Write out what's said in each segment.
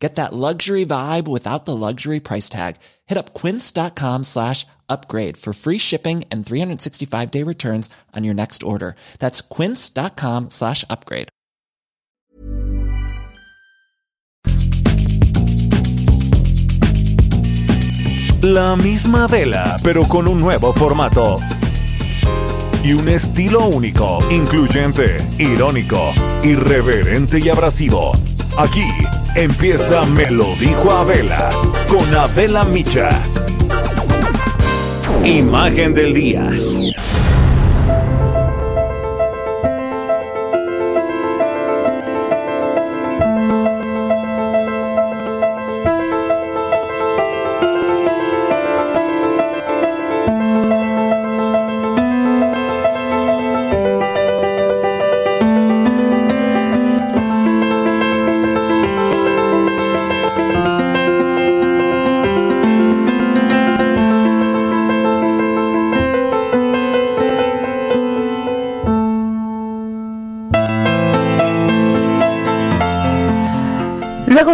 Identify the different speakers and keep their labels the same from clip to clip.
Speaker 1: Get that luxury vibe without the luxury price tag. Hit up quince.com slash upgrade for free shipping and 365 day returns on your next order. That's quince.com slash upgrade.
Speaker 2: La misma vela, pero con un nuevo formato. Y un estilo único, incluyente, irónico, irreverente y abrasivo. Aquí empieza Me lo dijo Abela con Abela Micha. Imagen del día.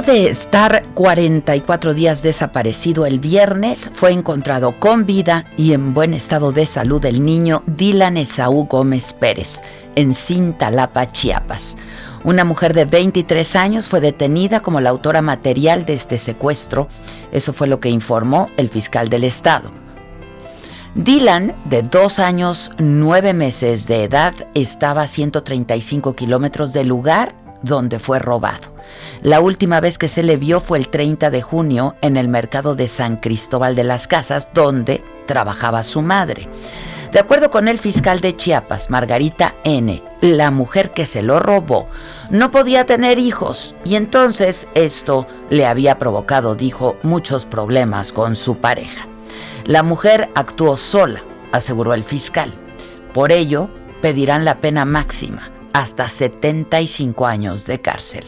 Speaker 3: De estar 44 días desaparecido el viernes, fue encontrado con vida y en buen estado de salud el niño Dylan Esaú Gómez Pérez, en Cintalapa, Chiapas. Una mujer de 23 años fue detenida como la autora material de este secuestro. Eso fue lo que informó el fiscal del estado. Dylan, de dos años nueve meses de edad, estaba a 135 kilómetros del lugar donde fue robado. La última vez que se le vio fue el 30 de junio en el mercado de San Cristóbal de las Casas, donde trabajaba su madre. De acuerdo con el fiscal de Chiapas, Margarita N., la mujer que se lo robó no podía tener hijos y entonces esto le había provocado, dijo, muchos problemas con su pareja. La mujer actuó sola, aseguró el fiscal. Por ello, pedirán la pena máxima, hasta 75 años de cárcel.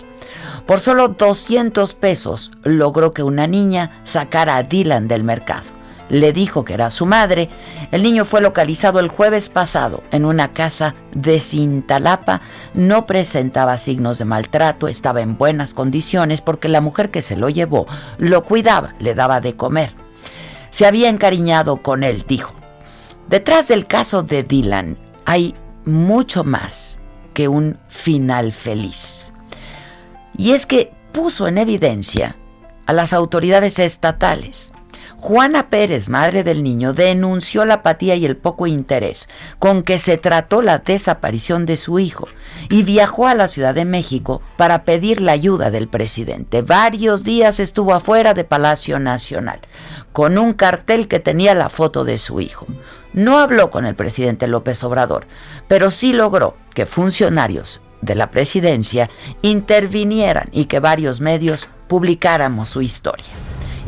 Speaker 3: Por solo 200 pesos logró que una niña sacara a Dylan del mercado. Le dijo que era su madre. El niño fue localizado el jueves pasado en una casa de Cintalapa. No presentaba signos de maltrato, estaba en buenas condiciones porque la mujer que se lo llevó lo cuidaba, le daba de comer. Se había encariñado con él, dijo. Detrás del caso de Dylan hay mucho más un final feliz y es que puso en evidencia a las autoridades estatales. Juana Pérez, madre del niño, denunció la apatía y el poco interés con que se trató la desaparición de su hijo y viajó a la Ciudad de México para pedir la ayuda del presidente. Varios días estuvo afuera de Palacio Nacional con un cartel que tenía la foto de su hijo. No habló con el presidente López Obrador, pero sí logró que funcionarios de la presidencia intervinieran y que varios medios publicáramos su historia.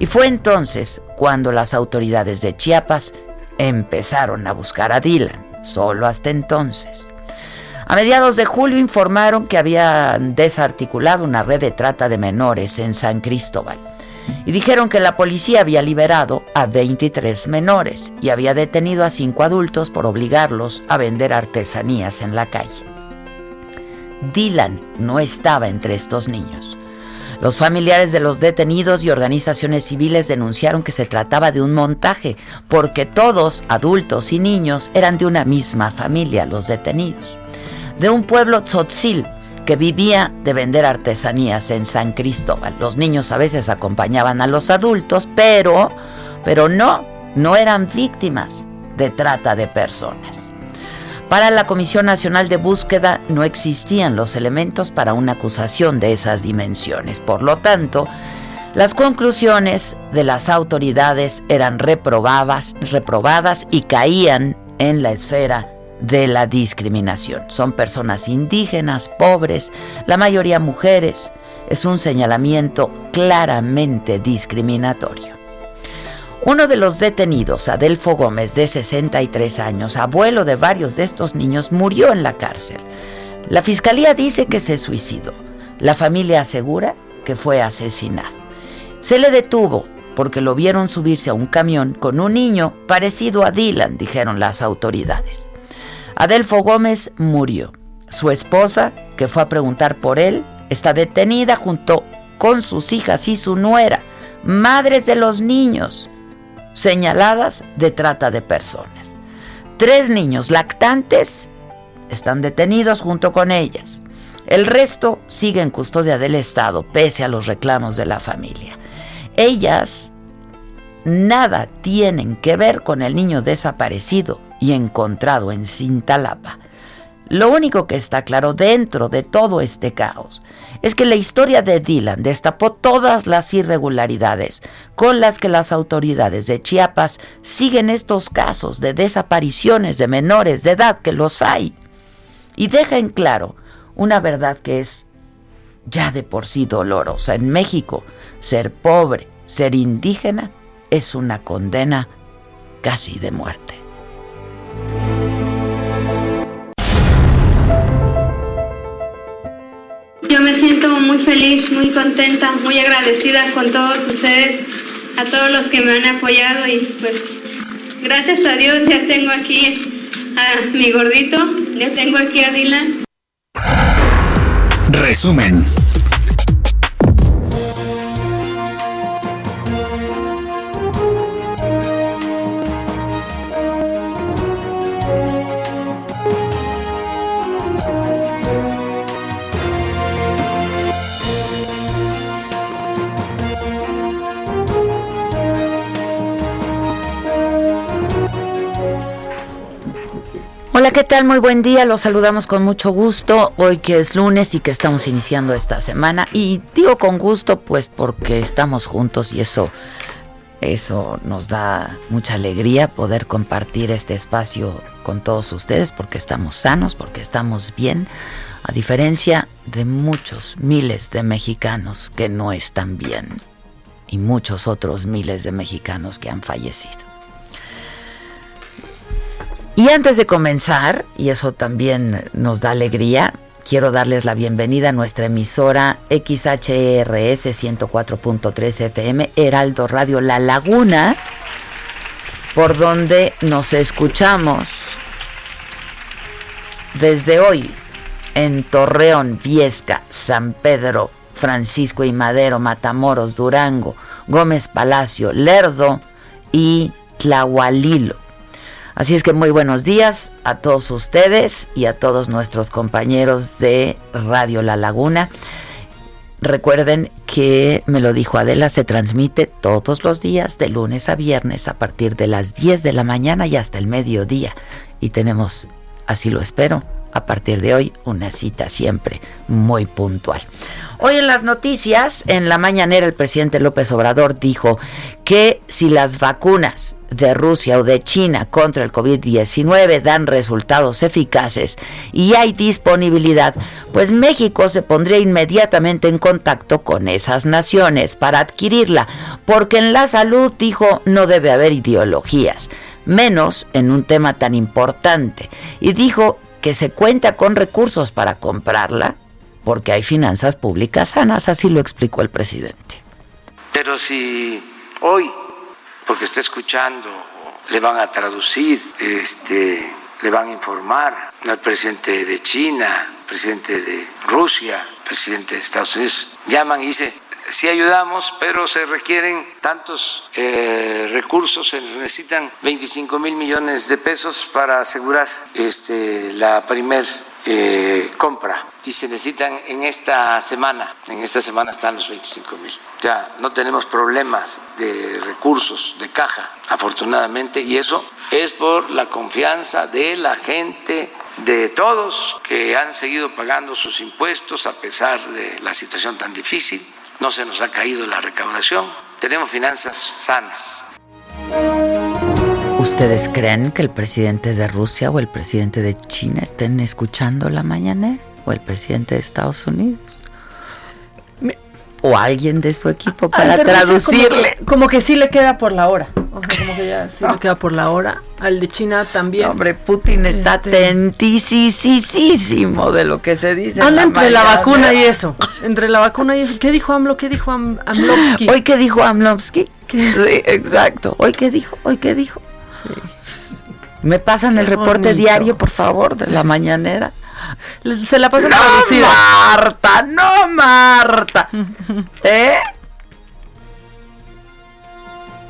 Speaker 3: Y fue entonces cuando las autoridades de Chiapas empezaron a buscar a Dylan, solo hasta entonces. A mediados de julio informaron que habían desarticulado una red de trata de menores en San Cristóbal y dijeron que la policía había liberado a 23 menores y había detenido a 5 adultos por obligarlos a vender artesanías en la calle. Dylan no estaba entre estos niños. Los familiares de los detenidos y organizaciones civiles denunciaron que se trataba de un montaje, porque todos, adultos y niños, eran de una misma familia, los detenidos. De un pueblo tzotzil que vivía de vender artesanías en San Cristóbal. Los niños a veces acompañaban a los adultos, pero, pero no, no eran víctimas de trata de personas. Para la Comisión Nacional de Búsqueda no existían los elementos para una acusación de esas dimensiones. Por lo tanto, las conclusiones de las autoridades eran reprobadas, reprobadas y caían en la esfera de la discriminación. Son personas indígenas, pobres, la mayoría mujeres. Es un señalamiento claramente discriminatorio. Uno de los detenidos, Adelfo Gómez, de 63 años, abuelo de varios de estos niños, murió en la cárcel. La fiscalía dice que se suicidó. La familia asegura que fue asesinado. Se le detuvo porque lo vieron subirse a un camión con un niño parecido a Dylan, dijeron las autoridades. Adelfo Gómez murió. Su esposa, que fue a preguntar por él, está detenida junto con sus hijas y su nuera, madres de los niños señaladas de trata de personas. Tres niños lactantes están detenidos junto con ellas. El resto sigue en custodia del Estado, pese a los reclamos de la familia. Ellas nada tienen que ver con el niño desaparecido y encontrado en Cintalapa. Lo único que está claro dentro de todo este caos es que la historia de Dylan destapó todas las irregularidades con las que las autoridades de Chiapas siguen estos casos de desapariciones de menores de edad que los hay y deja en claro una verdad que es ya de por sí dolorosa. En México, ser pobre, ser indígena, es una condena casi de muerte.
Speaker 4: Muy feliz, muy contenta, muy agradecida con todos ustedes, a todos los que me han apoyado y pues gracias a Dios ya tengo aquí a mi gordito, ya tengo aquí a Dylan.
Speaker 5: Resumen.
Speaker 3: Tal? Muy buen día, los saludamos con mucho gusto. Hoy que es lunes y que estamos iniciando esta semana. Y digo con gusto, pues porque estamos juntos y eso, eso nos da mucha alegría poder compartir este espacio con todos ustedes, porque estamos sanos, porque estamos bien, a diferencia de muchos miles de mexicanos que no están bien y muchos otros miles de mexicanos que han fallecido. Y antes de comenzar, y eso también nos da alegría, quiero darles la bienvenida a nuestra emisora XHRS 104.3 FM, Heraldo Radio La Laguna, por donde nos escuchamos desde hoy en Torreón, Viesca, San Pedro, Francisco y Madero, Matamoros, Durango, Gómez Palacio, Lerdo y Tlahualilo. Así es que muy buenos días a todos ustedes y a todos nuestros compañeros de Radio La Laguna. Recuerden que me lo dijo Adela, se transmite todos los días de lunes a viernes a partir de las 10 de la mañana y hasta el mediodía. Y tenemos, así lo espero, a partir de hoy una cita siempre muy puntual. Hoy en las noticias, en la mañanera, el presidente López Obrador dijo que si las vacunas de Rusia o de China contra el COVID-19 dan resultados eficaces y hay disponibilidad, pues México se pondría inmediatamente en contacto con esas naciones para adquirirla, porque en la salud, dijo, no debe haber ideologías, menos en un tema tan importante. Y dijo que se cuenta con recursos para comprarla porque hay finanzas públicas sanas, así lo explicó el presidente.
Speaker 6: Pero si hoy, porque está escuchando, le van a traducir, este, le van a informar al presidente de China, presidente de Rusia, presidente de Estados Unidos, llaman y dicen, sí ayudamos, pero se requieren tantos eh, recursos, se necesitan 25 mil millones de pesos para asegurar este, la primer eh, compra y se necesitan en esta semana. En esta semana están los 25 mil. Ya no tenemos problemas de recursos, de caja, afortunadamente, y eso es por la confianza de la gente, de todos que han seguido pagando sus impuestos a pesar de la situación tan difícil no se nos ha caído la recaudación, tenemos finanzas sanas.
Speaker 3: ¿Ustedes creen que el presidente de Rusia o el presidente de China estén escuchando la mañana? ¿O el presidente de Estados Unidos? ¿O alguien de su equipo para traducirle?
Speaker 7: Como que, sí le queda por la hora.
Speaker 5: como que ya se le queda por la hora. Al de China también.
Speaker 3: Hombre, Putin está
Speaker 5: Este-
Speaker 3: tentisísimo de lo que se dice. en
Speaker 5: Anda entre la vacuna y eso. Entre la vacuna y eso. ¿Qué dijo AMLO? ¿Qué dijo Am Amlovsky?
Speaker 3: ¿Hoy qué dijo Amlovsky? Sí, exacto. ¿Hoy qué dijo? ¿Hoy qué dijo? Me pasan el
Speaker 5: Qué
Speaker 3: reporte
Speaker 5: bonito.
Speaker 3: diario, por favor, de la mañanera.
Speaker 5: Se la pasan
Speaker 3: ¡No,
Speaker 5: traducida.
Speaker 3: Marta! ¡No, Marta! ¿Eh?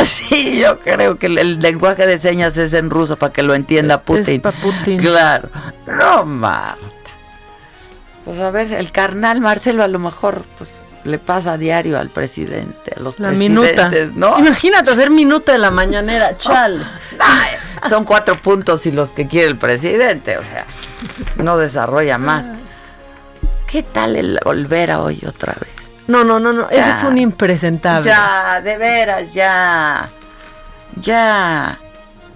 Speaker 3: Sí, yo creo que el, el lenguaje de señas es en ruso para que lo entienda Putin.
Speaker 5: pa' Putin.
Speaker 3: Claro. No, Marta. Pues a ver, el carnal Marcelo a lo mejor pues le pasa a diario al presidente, a los
Speaker 5: La minuta.
Speaker 3: presidentes, ¿no?
Speaker 5: Imagínate hacer minuta de la mañanera. Chal.
Speaker 3: Ay, son cuatro puntos y los que quiere el presidente, o sea, no desarrolla más. ¿Qué tal el Olvera hoy otra vez?
Speaker 5: No, no, no, no.
Speaker 3: Ya.
Speaker 5: es un impresentable.
Speaker 3: Ya, de veras, ya. Ya.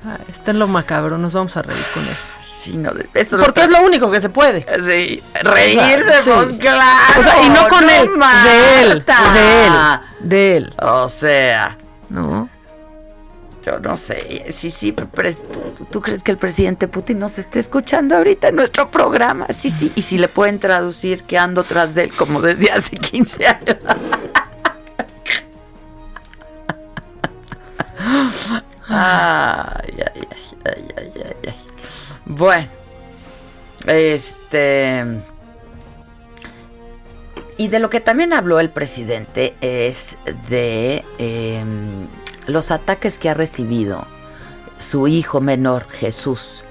Speaker 5: Ay, Está en lo macabro. Nos vamos a reír con él.
Speaker 3: Sí, no, de- eso
Speaker 5: Porque es lo único que se puede.
Speaker 3: Sí, reírse, pues claro.
Speaker 5: O sea, y no con él. De él. De él. De él.
Speaker 3: O sea,
Speaker 5: ¿No?
Speaker 3: yo no sé. Sí, sí, pero ¿tú, tú crees que el presidente Putin nos esté escuchando ahorita en nuestro programa? Sí, sí. Y si le pueden traducir que ando tras de él como desde hace 15 años. Ay, ay, ay, ay, ay. Bueno, este. Y de lo que también habló el presidente es de em, los ataques que ha recibido su hijo menor, Jesús,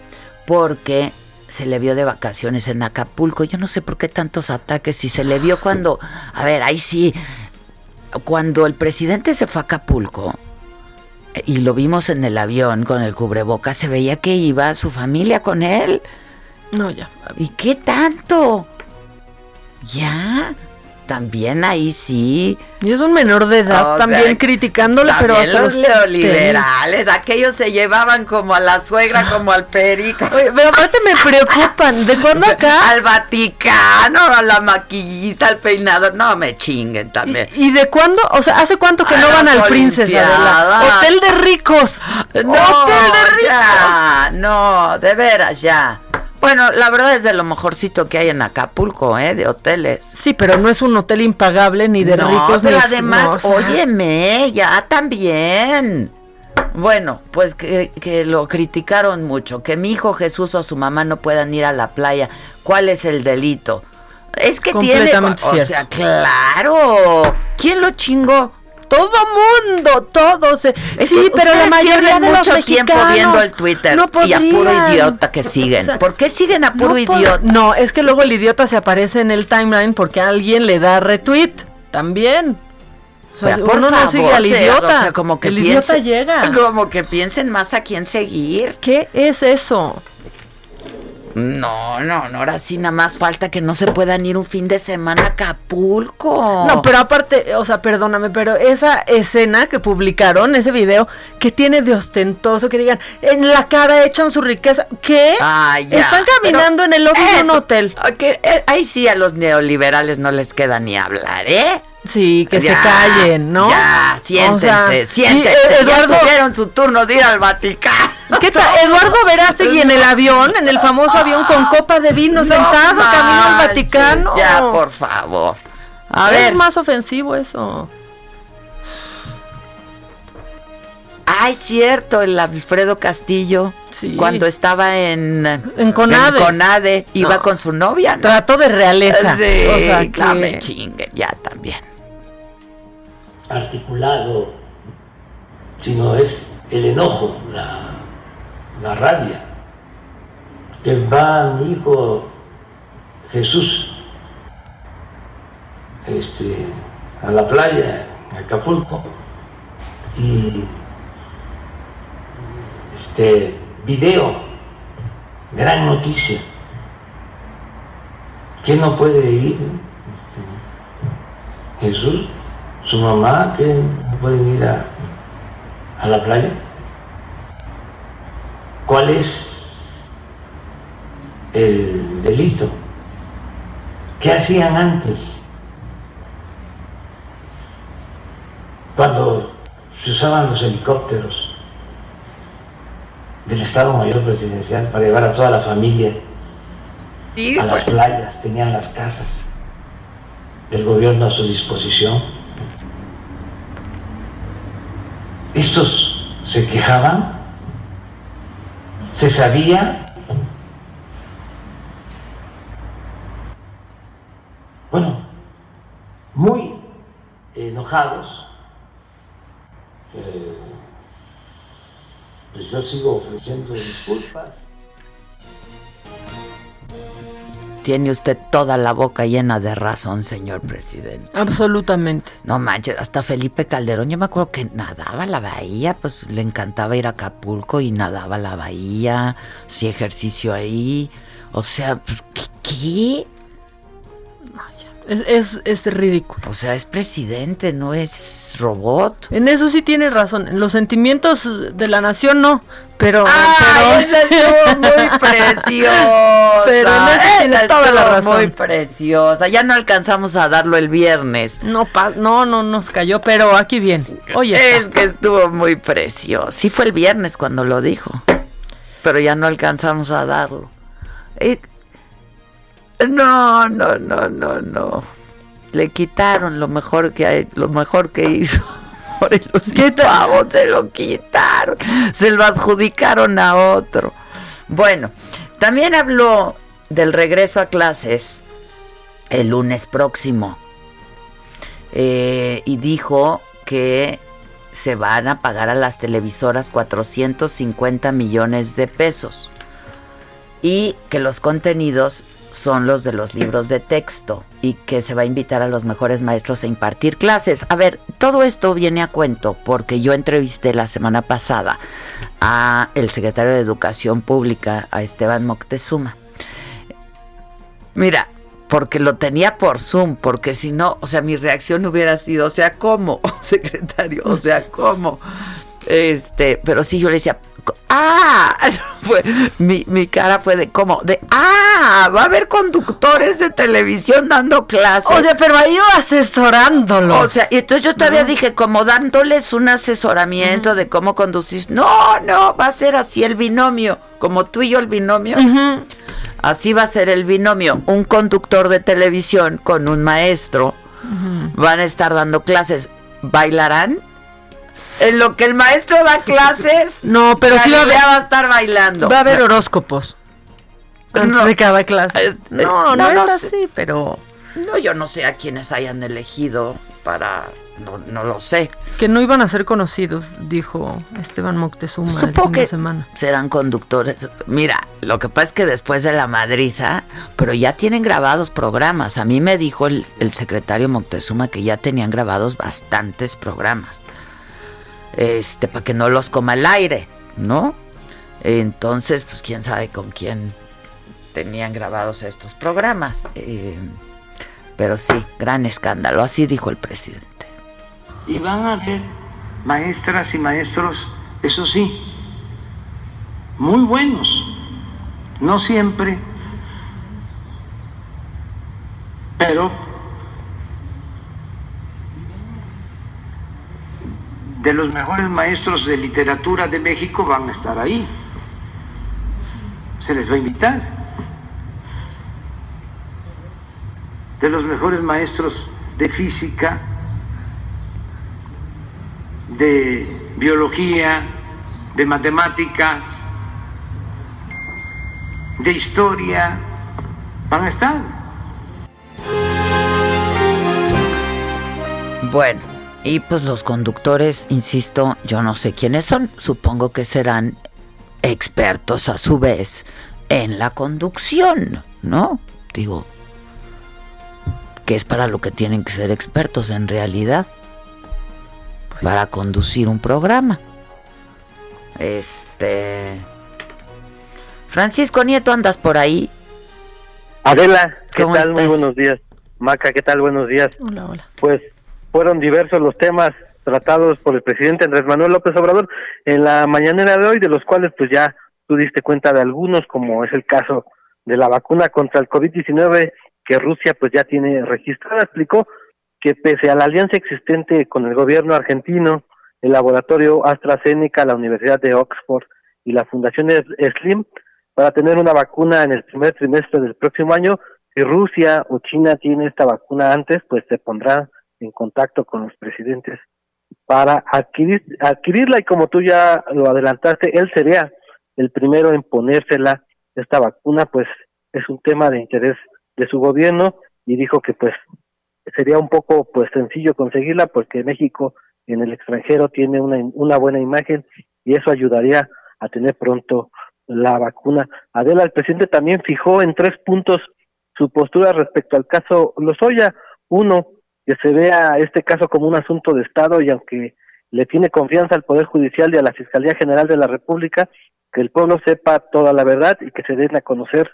Speaker 3: porque se le vio de vacaciones en Acapulco. Yo no sé por qué tantos ataques, si se le vio cuando, a ver, ahí sí, cuando el presidente se fue a Acapulco, y lo vimos en el avión con el cubreboca, se veía que iba su familia con él.
Speaker 5: No, ya.
Speaker 3: ¿Y qué tanto? ¿Ya? También ahí sí.
Speaker 5: Y es un menor de edad
Speaker 3: O
Speaker 5: también
Speaker 3: sea,
Speaker 5: criticándole, pero hasta
Speaker 3: los neoliberales, aquellos se llevaban como a la suegra, como al perico.
Speaker 5: Oye, pero aparte me preocupan. ¿De cuándo acá?
Speaker 3: Al Vaticano, a la maquillista, al peinador. No me chinguen también.
Speaker 5: ¿Y, y de cuándo? O sea, ¿hace cuánto que
Speaker 3: A
Speaker 5: no van al Princess. Hotel de ricos.
Speaker 3: No,
Speaker 5: Hotel de ricos.
Speaker 3: ya, no, de veras, ya. Bueno, la verdad es de lo mejorcito que hay en Acapulco, ¿eh? De hoteles.
Speaker 5: Sí, pero no es un hotel impagable ni de
Speaker 3: no,
Speaker 5: ricos
Speaker 3: pero
Speaker 5: ni
Speaker 3: además,
Speaker 5: o
Speaker 3: óyeme, ya también. Bueno, pues que, que lo criticaron mucho, que mi hijo Jesús o su mamá no puedan ir a la playa. ¿Cuál es el delito? Es que tiene, o
Speaker 5: cierto.
Speaker 3: sea, claro. ¿Quién lo chingó?
Speaker 5: Todo mundo, todos. eh, sí, pero la mayoría de los
Speaker 3: mucho tiempo viendo el Twitter
Speaker 5: no
Speaker 3: y a puro idiota que siguen.
Speaker 5: O sea,
Speaker 3: ¿Por qué siguen a puro
Speaker 5: no
Speaker 3: idiota?
Speaker 5: No, es que luego el idiota se aparece en el timeline porque alguien le da retweet también. O sea,
Speaker 3: por
Speaker 5: uno no sigue al idiota.
Speaker 3: o sea, como que
Speaker 5: el
Speaker 3: piense-
Speaker 5: idiota llega.
Speaker 3: Como que piensen más a quién seguir.
Speaker 5: ¿Qué es eso?
Speaker 3: No, no, no, ahora sí nada más falta que no se puedan ir un fin de semana a Acapulco.
Speaker 5: No, pero aparte, o sea, perdóname, pero esa escena que publicaron, ese video, que tiene de ostentoso, que digan, en la cara echan su riqueza, ¿qué?
Speaker 3: Ay, ya.
Speaker 5: Están caminando en el lobby de un hotel.
Speaker 3: eh, ahí sí a los neoliberales no les queda ni hablar, ¿eh?
Speaker 5: Sí, que
Speaker 3: Ya,
Speaker 5: se callen, ¿no?
Speaker 3: Ya, siéntense,
Speaker 5: O sea,
Speaker 3: siéntense.
Speaker 5: y, eh, Eduardo,
Speaker 3: Ya tuvieron su turno de ir al Vaticano.
Speaker 5: ¿qué tal? Eduardo Verástegui en el avión, en el famoso avión con copa de vino
Speaker 3: No
Speaker 5: sentado, camino al
Speaker 3: manches,
Speaker 5: Vaticano.
Speaker 3: Ya, por favor. A
Speaker 5: es
Speaker 3: ver.
Speaker 5: más ofensivo eso.
Speaker 3: Ay, cierto, el Alfredo Castillo.
Speaker 5: Sí.
Speaker 3: Cuando estaba en.
Speaker 5: En Conade.
Speaker 3: en Conade, iba
Speaker 5: No.
Speaker 3: con su novia, ¿no?
Speaker 5: Trato de realeza.
Speaker 3: Sí,
Speaker 5: o sea,
Speaker 3: no me
Speaker 5: que...
Speaker 3: chinguen, ya también.
Speaker 7: Articulado, sino es el enojo, la, la rabia. Que va mi hijo Jesús este, a la playa, en Acapulco, y este video, gran noticia. ¿Quién no puede ir? Este, Jesús, su mamá, que no pueden ir a, a la playa. ¿Cuál es el delito? ¿Qué hacían antes? Cuando se usaban los helicópteros del Estado Mayor Presidencial para llevar a toda la familia a las playas, tenían las casas del gobierno a su disposición. Estos se quejaban, se sabía, bueno, muy enojados. Eh, pues yo sigo ofreciendo disculpas.
Speaker 3: Tiene usted toda la boca llena de razón, señor presidente.
Speaker 5: Absolutamente.
Speaker 3: No manches, hasta Felipe Calderón, yo me acuerdo que nadaba la bahía, pues le encantaba ir a Acapulco y nadaba la bahía, hacía ejercicio ahí. O sea, pues, ¿qué?
Speaker 5: Es, es, es, ridículo.
Speaker 3: O sea, es presidente, no es robot.
Speaker 5: En eso sí tiene razón. En los sentimientos de la nación no. Pero.
Speaker 3: ¡Ah! Esa estuvo muy preciosa.
Speaker 5: Pero en eso tiene toda la razón.
Speaker 3: Muy preciosa. Ya no alcanzamos a darlo el viernes.
Speaker 5: No, no, no nos cayó, pero aquí bien. Oye.
Speaker 3: Es que estuvo muy precioso. Sí fue el viernes cuando lo dijo. Pero ya no alcanzamos a darlo. No, no, no, no, no. Le quitaron lo mejor que lo mejor que hizo. Por los pavos se lo quitaron. Se lo adjudicaron a otro. Bueno, también habló del regreso a clases el lunes próximo. Eh, y dijo que se van a pagar a las televisoras 450 millones de pesos y que los contenidos son los de los libros de texto y que se va a invitar a los mejores maestros a impartir clases. A ver, todo esto viene a cuento porque yo entrevisté la semana pasada a el secretario de Educación Pública, a Esteban Moctezuma. Mira, porque lo tenía por Zoom, porque si no, o sea, mi reacción hubiera sido, o sea, ¿cómo, secretario? O sea, ¿cómo? Este, pero sí yo le decía, ah, fue, mi, mi cara fue de cómo, de ah, va a haber conductores de televisión dando clases.
Speaker 5: O sea, pero ahí asesorándolos.
Speaker 3: O sea, y entonces yo todavía dije, como dándoles un asesoramiento de cómo conducir. No, no, va a ser así el binomio, como tú y yo el binomio. Así va a ser el binomio, un conductor de televisión con un maestro. Van a estar dando clases. ¿Bailarán? En lo que el maestro da clases.
Speaker 5: No, pero sí
Speaker 3: va a, estar bailando.
Speaker 5: Va a haber horóscopos. Antes de cada clase. no, no, es así, pero.
Speaker 3: No, yo no sé a quiénes hayan elegido para. No, no lo sé.
Speaker 5: Que no iban a ser conocidos, dijo Esteban Moctezuma
Speaker 3: Supongo que semana. serán conductores. Mira, lo que pasa es que después de la madriza, pero ya tienen grabados programas. A mí me dijo el, el secretario Moctezuma que ya tenían grabados bastantes programas este, para que no los coma el aire, ¿no? Entonces, pues quién sabe con quién tenían grabados estos programas. Eh, pero sí, gran escándalo, así dijo el presidente.
Speaker 6: Y van a haber maestras y maestros, eso sí, muy buenos, no siempre, pero de los mejores maestros de literatura de México van a estar ahí. Se les va a invitar. De los mejores maestros de física, de biología, de matemáticas, de historia, van a estar.
Speaker 3: Bueno, y pues los conductores, insisto, yo no sé quiénes son, supongo que serán expertos a su vez en la conducción, ¿no? Digo, que es para lo que tienen que ser expertos en realidad, para conducir un programa. Este... Francisco Nieto, ¿andas por ahí?
Speaker 8: Adela, ¿qué tal? Muy buenos días. Maca, ¿qué tal? Buenos días.
Speaker 5: Hola, hola.
Speaker 8: Pues fueron diversos los temas tratados por el presidente Andrés Manuel López Obrador en la mañanera de hoy, de los cuales pues ya tú diste cuenta de algunos, como es el caso de la vacuna contra el COVID-19 que Rusia pues ya tiene registrada. Explicó que pese a la alianza existente con el gobierno argentino, el laboratorio AstraZeneca, la Universidad de Oxford y la Fundación Slim para tener una vacuna en el primer trimestre del próximo año. Si Rusia o China tiene esta vacuna antes, pues se pondrá en contacto con los presidentes para adquirir, adquirirla y como tú ya lo adelantaste, él sería el primero en ponérsela esta vacuna, pues es un tema de interés de su gobierno y dijo que pues sería un poco pues sencillo conseguirla porque México en el extranjero tiene una, una buena imagen y eso ayudaría a tener pronto la vacuna. Adela, el presidente también fijó en tres puntos su postura respecto al caso Lozoya. Uno, que se vea este caso como un asunto de Estado y aunque le tiene confianza al Poder Judicial y a la Fiscalía General de la República, que el pueblo sepa toda la verdad y que se den a conocer,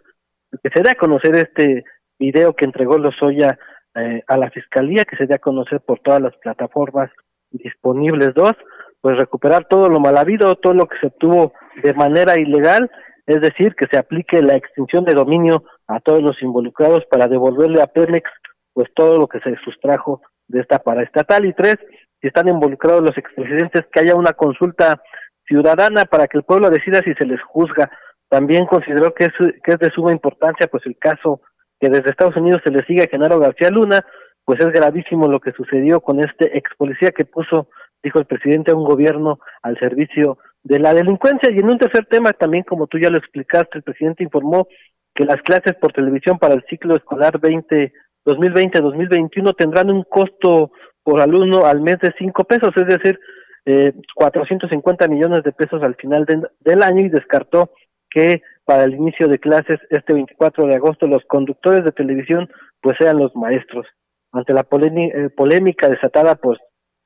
Speaker 8: que se dé a conocer este video que entregó Lozoya eh, a la Fiscalía, que se dé a conocer por todas las plataformas disponibles. Dos, pues recuperar todo lo mal habido, todo lo que se obtuvo de manera ilegal, es decir, que se aplique la extinción de dominio a todos los involucrados para devolverle a Pemex pues todo lo que se sustrajo de esta paraestatal y tres, si están involucrados los expresidentes, que haya una consulta ciudadana para que el pueblo decida si se les juzga. También consideró que es, que es de suma importancia pues el caso que desde Estados Unidos se le sigue a Genaro García Luna, pues es gravísimo lo que sucedió con este ex policía que puso, dijo el presidente, a un gobierno al servicio de la delincuencia. Y en un tercer tema, también como tú ya lo explicaste, el presidente informó que las clases por televisión para el ciclo escolar 20 2020-2021 tendrán un costo por alumno al mes de 5 pesos, es decir, eh, 450 millones de pesos al final del año y descartó que para el inicio de clases este 24 de agosto los conductores de televisión pues sean los maestros. Ante la eh, polémica desatada pues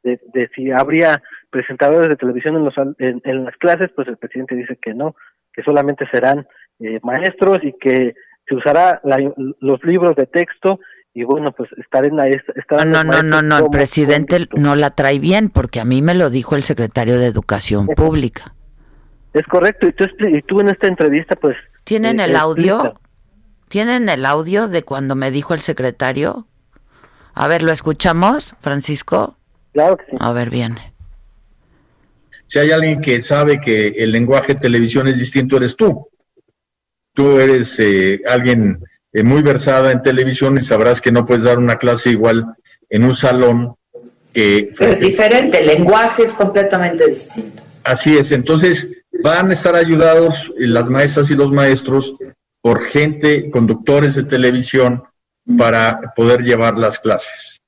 Speaker 8: de, si habría presentadores de televisión en, los, en, las clases, pues el presidente dice que no, que solamente serán eh, maestros y que se usará los libros de texto y bueno, pues estar en la... Estar
Speaker 3: no, no, no, no, el presidente no la trae bien porque a mí me lo dijo el secretario de Educación Pública.
Speaker 8: Es correcto, y tú, y tú en esta entrevista pues...
Speaker 3: ¿Tienen eh, el audio? ¿Tienen el audio de cuando me dijo el secretario? A ver, ¿lo escuchamos, Francisco?
Speaker 8: Claro que sí.
Speaker 3: A ver, viene.
Speaker 9: Si hay alguien que sabe que el lenguaje de televisión es distinto, eres tú. Tú eres eh, alguien eh, muy versada en televisión y sabrás que no puedes dar una clase igual en un salón que...
Speaker 3: es diferente, el lenguaje es completamente distinto.
Speaker 9: Así es, entonces van a estar ayudados las maestras y los maestros por gente, conductores de televisión, para poder llevar las clases.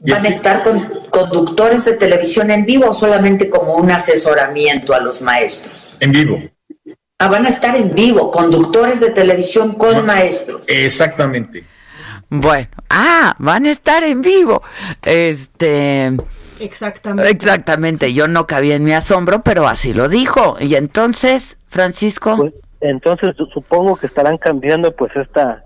Speaker 3: ¿Van a estar con conductores de televisión en vivo o solamente como un asesoramiento a los maestros?
Speaker 9: En vivo.
Speaker 3: Ah, van a estar en vivo, conductores de televisión con maestros.
Speaker 9: Exactamente.
Speaker 3: Bueno, ah, van a estar en vivo. Este.
Speaker 5: Exactamente.
Speaker 3: Exactamente. Yo no cabía en mi asombro, pero así lo dijo. Y entonces, Francisco.
Speaker 8: Pues, entonces supongo que estarán cambiando, pues esta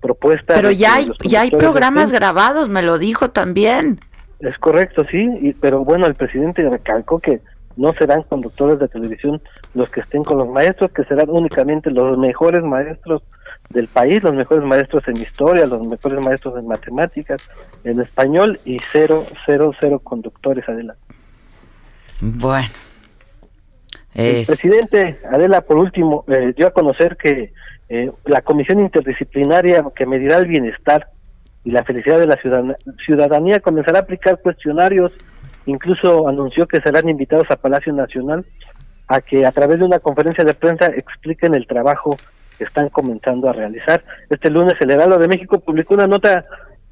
Speaker 8: propuesta.
Speaker 3: Pero ya hay, ya hay programas grabados, me lo dijo también.
Speaker 8: Es correcto, sí. Y, pero bueno, el presidente recalcó que no serán conductores de televisión los que estén con los maestros, que serán únicamente los mejores maestros del país, los mejores maestros en historia, los mejores maestros en matemáticas, en español y cero, cero, cero conductores, Adela.
Speaker 3: Bueno.
Speaker 8: El presidente, Adela, por último, eh, dio a conocer que eh, la comisión interdisciplinaria que medirá el bienestar y la felicidad de la ciudadanía comenzará a aplicar cuestionarios Incluso anunció que serán invitados a Palacio Nacional a que a través de una conferencia de prensa expliquen el trabajo que están comenzando a realizar. Este lunes el Heraldo de México publicó una nota,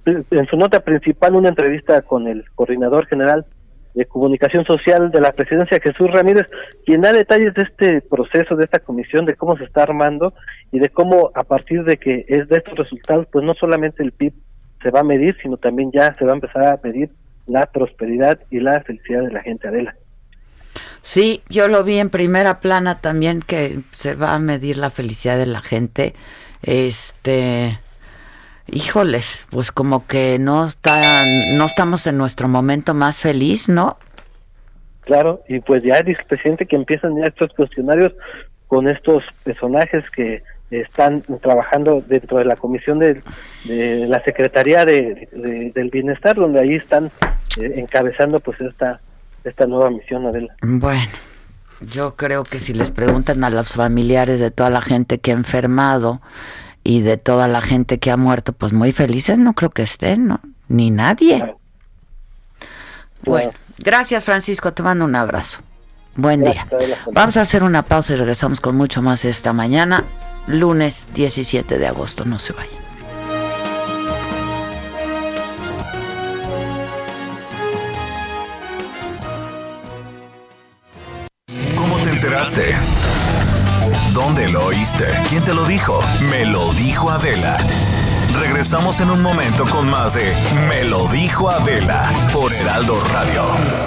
Speaker 8: en su nota principal, una entrevista con el coordinador general de comunicación social de la presidencia, Jesús Ramírez, quien da detalles de este proceso, de esta comisión, de cómo se está armando y de cómo a partir de que es de estos resultados, pues no solamente el PIB se va a medir, sino también ya se va a empezar a medir la prosperidad y la felicidad de la gente, Adela.
Speaker 3: Sí, yo lo vi en primera plana también que se va a medir la felicidad de la gente. Este, híjoles, pues como que no está, no estamos en nuestro momento más feliz, ¿no?
Speaker 8: Claro, y pues ya el presidente que empiezan ya estos cuestionarios con estos personajes que están trabajando dentro de la comisión de, la Secretaría de, del Bienestar, donde ahí están eh, encabezando pues esta esta nueva misión, Adela.
Speaker 3: Bueno, Yo creo que si les preguntan a los familiares de toda la gente que ha enfermado y de toda la gente que ha muerto, pues muy felices no creo que estén, ¿no? Ni nadie. Bueno, gracias Francisco, te mando un abrazo. Buen día. Vamos a hacer una pausa y regresamos con mucho más esta mañana, lunes 17 de agosto, no se vayan.
Speaker 2: ¿Cómo te enteraste? ¿Dónde lo oíste? ¿Quién te lo dijo? Me lo dijo Adela. Regresamos en un momento con más de Me lo dijo Adela por Heraldo Radio.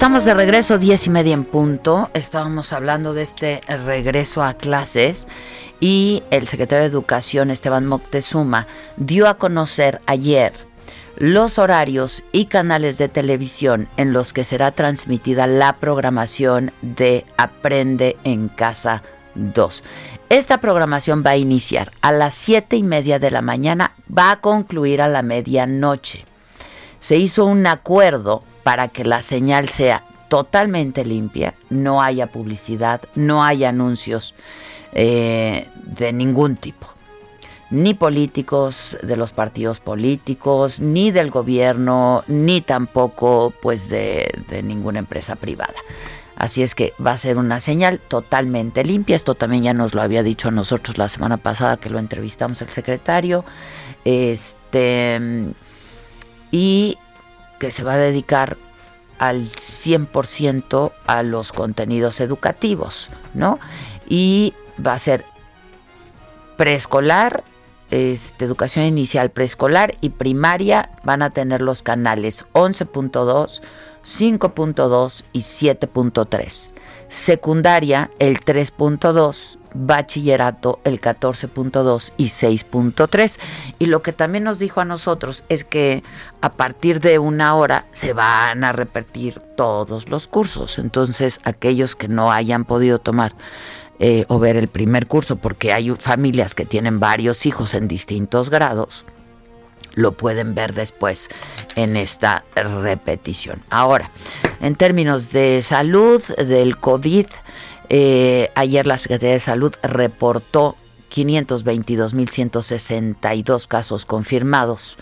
Speaker 3: Estamos de regreso, diez y media en punto. Estábamos hablando de este regreso a clases y el secretario de Educación, Esteban Moctezuma, dio a conocer ayer los horarios y canales de televisión en los que será transmitida la programación de Aprende en Casa 2. Esta programación va a iniciar a las siete y media de la mañana, va a concluir a la medianoche. Se hizo un acuerdo para que la señal sea totalmente limpia, no haya publicidad, no haya anuncios eh, de ningún tipo, ni políticos de los partidos políticos, ni del gobierno, ni tampoco pues de, de ninguna empresa privada. Así es que va a ser una señal totalmente limpia. Esto también ya nos lo había dicho a nosotros la semana pasada que lo entrevistamos el secretario. Este y que se va a dedicar al 100% a los contenidos educativos, ¿no? Y va a ser preescolar, este, educación inicial preescolar y primaria van a tener los canales 11.2, 5.2 y 7.3. Secundaria el 3.2 bachillerato el 14.2 y 6.3. Y lo que también nos dijo a nosotros es que a partir de una hora se van a repetir todos los cursos. Entonces aquellos que no hayan podido tomar eh, o ver el primer curso, porque hay familias que tienen varios hijos en distintos grados, lo pueden ver después en esta repetición. Ahora, en términos de salud del COVID, eh, ayer la Secretaría de Salud reportó 522.162 casos confirmados.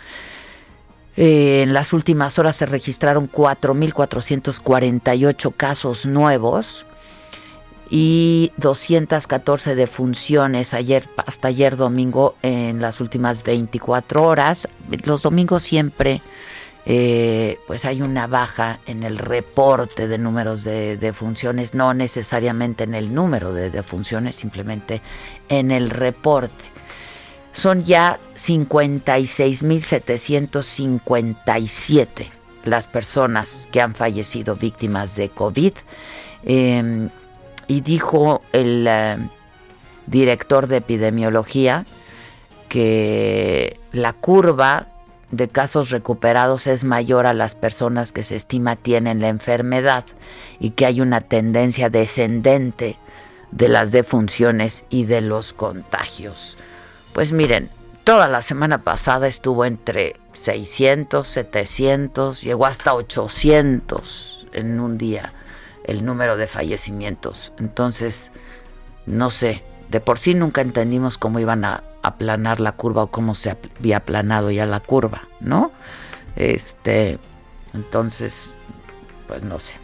Speaker 3: Eh, en las últimas horas se registraron 4.448 casos nuevos y 214 defunciones ayer hasta ayer domingo en las últimas 24 horas. Los domingos siempre eh, pues hay una baja en el reporte de números de defunciones, no necesariamente en el número de defunciones, simplemente en el reporte. Son ya 56.757 las personas que han fallecido víctimas de COVID. Em, y dijo el eh, director de epidemiología que la curva de casos recuperados es mayor a las personas que se estima tienen la enfermedad y que hay una tendencia descendente de las defunciones y de los contagios. Pues miren, toda la semana pasada estuvo entre 600, 700, llegó hasta 800 en un día el número de fallecimientos. Entonces, no sé, de por sí nunca entendimos cómo iban a aplanar la curva o cómo se había aplanado ya la curva, ¿no? Este, entonces, pues no sé.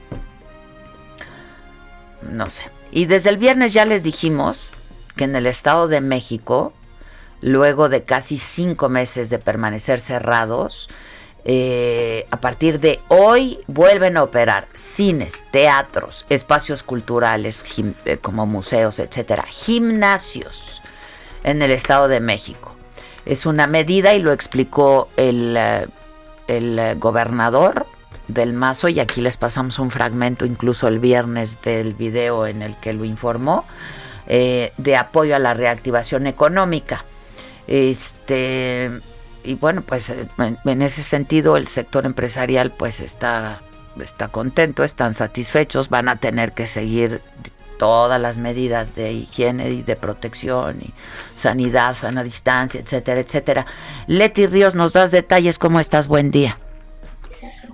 Speaker 3: No sé. Y desde el viernes ya les dijimos que en el Estado de México, luego de casi cinco meses de permanecer cerrados, eh, a partir de hoy vuelven a operar cines, teatros, espacios culturales eh, como museos, etcétera, gimnasios en el Estado de México. Es una medida y lo explicó el, eh, el gobernador del Mazo y aquí les pasamos un fragmento incluso el viernes del video en el que lo informó eh, de apoyo a la reactivación económica. Este y bueno, pues en, ese sentido el sector empresarial pues está está contento, están satisfechos, van a tener que seguir todas las medidas de higiene y de protección y sanidad, sana distancia, etcétera, etcétera. Leti Ríos, nos das detalles, ¿cómo estás? Buen día.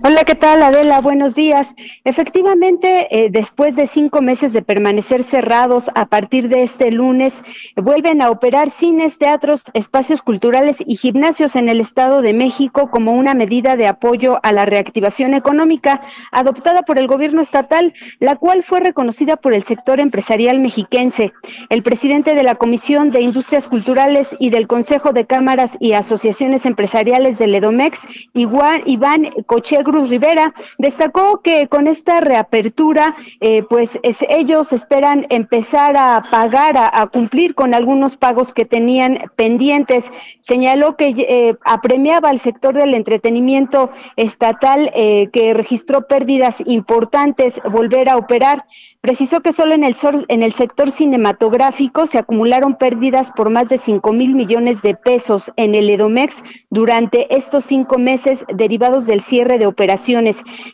Speaker 10: Hola, ¿qué tal Adela? Buenos días. Efectivamente, eh, después de cinco meses de permanecer cerrados, a partir de este lunes, vuelven a operar cines, teatros, espacios culturales y gimnasios en el Estado de México como una medida de apoyo a la reactivación económica adoptada por el gobierno estatal, la cual fue reconocida por el sector empresarial mexiquense. El presidente de la Comisión de Industrias Culturales y del Consejo de Cámaras y Asociaciones Empresariales del EDOMEX, Iván Cochegro Cruz Rivera, destacó que con esta reapertura, eh, pues ellos esperan empezar a pagar, a, cumplir con algunos pagos que tenían pendientes. Señaló que eh, apremiaba al sector del entretenimiento estatal eh, que registró pérdidas importantes volver a operar. Precisó que solo en el, en el sector cinematográfico se acumularon pérdidas por más de 5 mil millones de pesos en el Edomex durante estos cinco meses derivados del cierre de operaciones,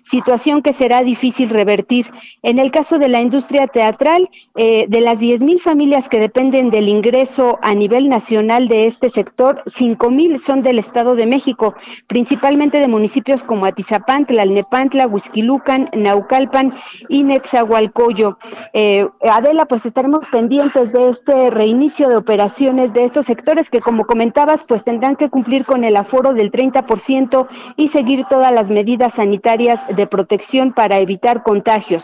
Speaker 10: situación que será difícil revertir. En el caso de la industria teatral, eh, de las 10 mil familias que dependen del ingreso a nivel nacional de este sector, 5 mil son del Estado de México, principalmente de municipios como Atizapán, Tlalnepantla, Huizquilucan, Naucalpan y Netzahualcoy. Eh, Adela, pues estaremos pendientes de este reinicio de operaciones de estos sectores que, como comentabas, pues tendrán que cumplir con el aforo del 30% y seguir todas las medidas sanitarias de protección para evitar contagios.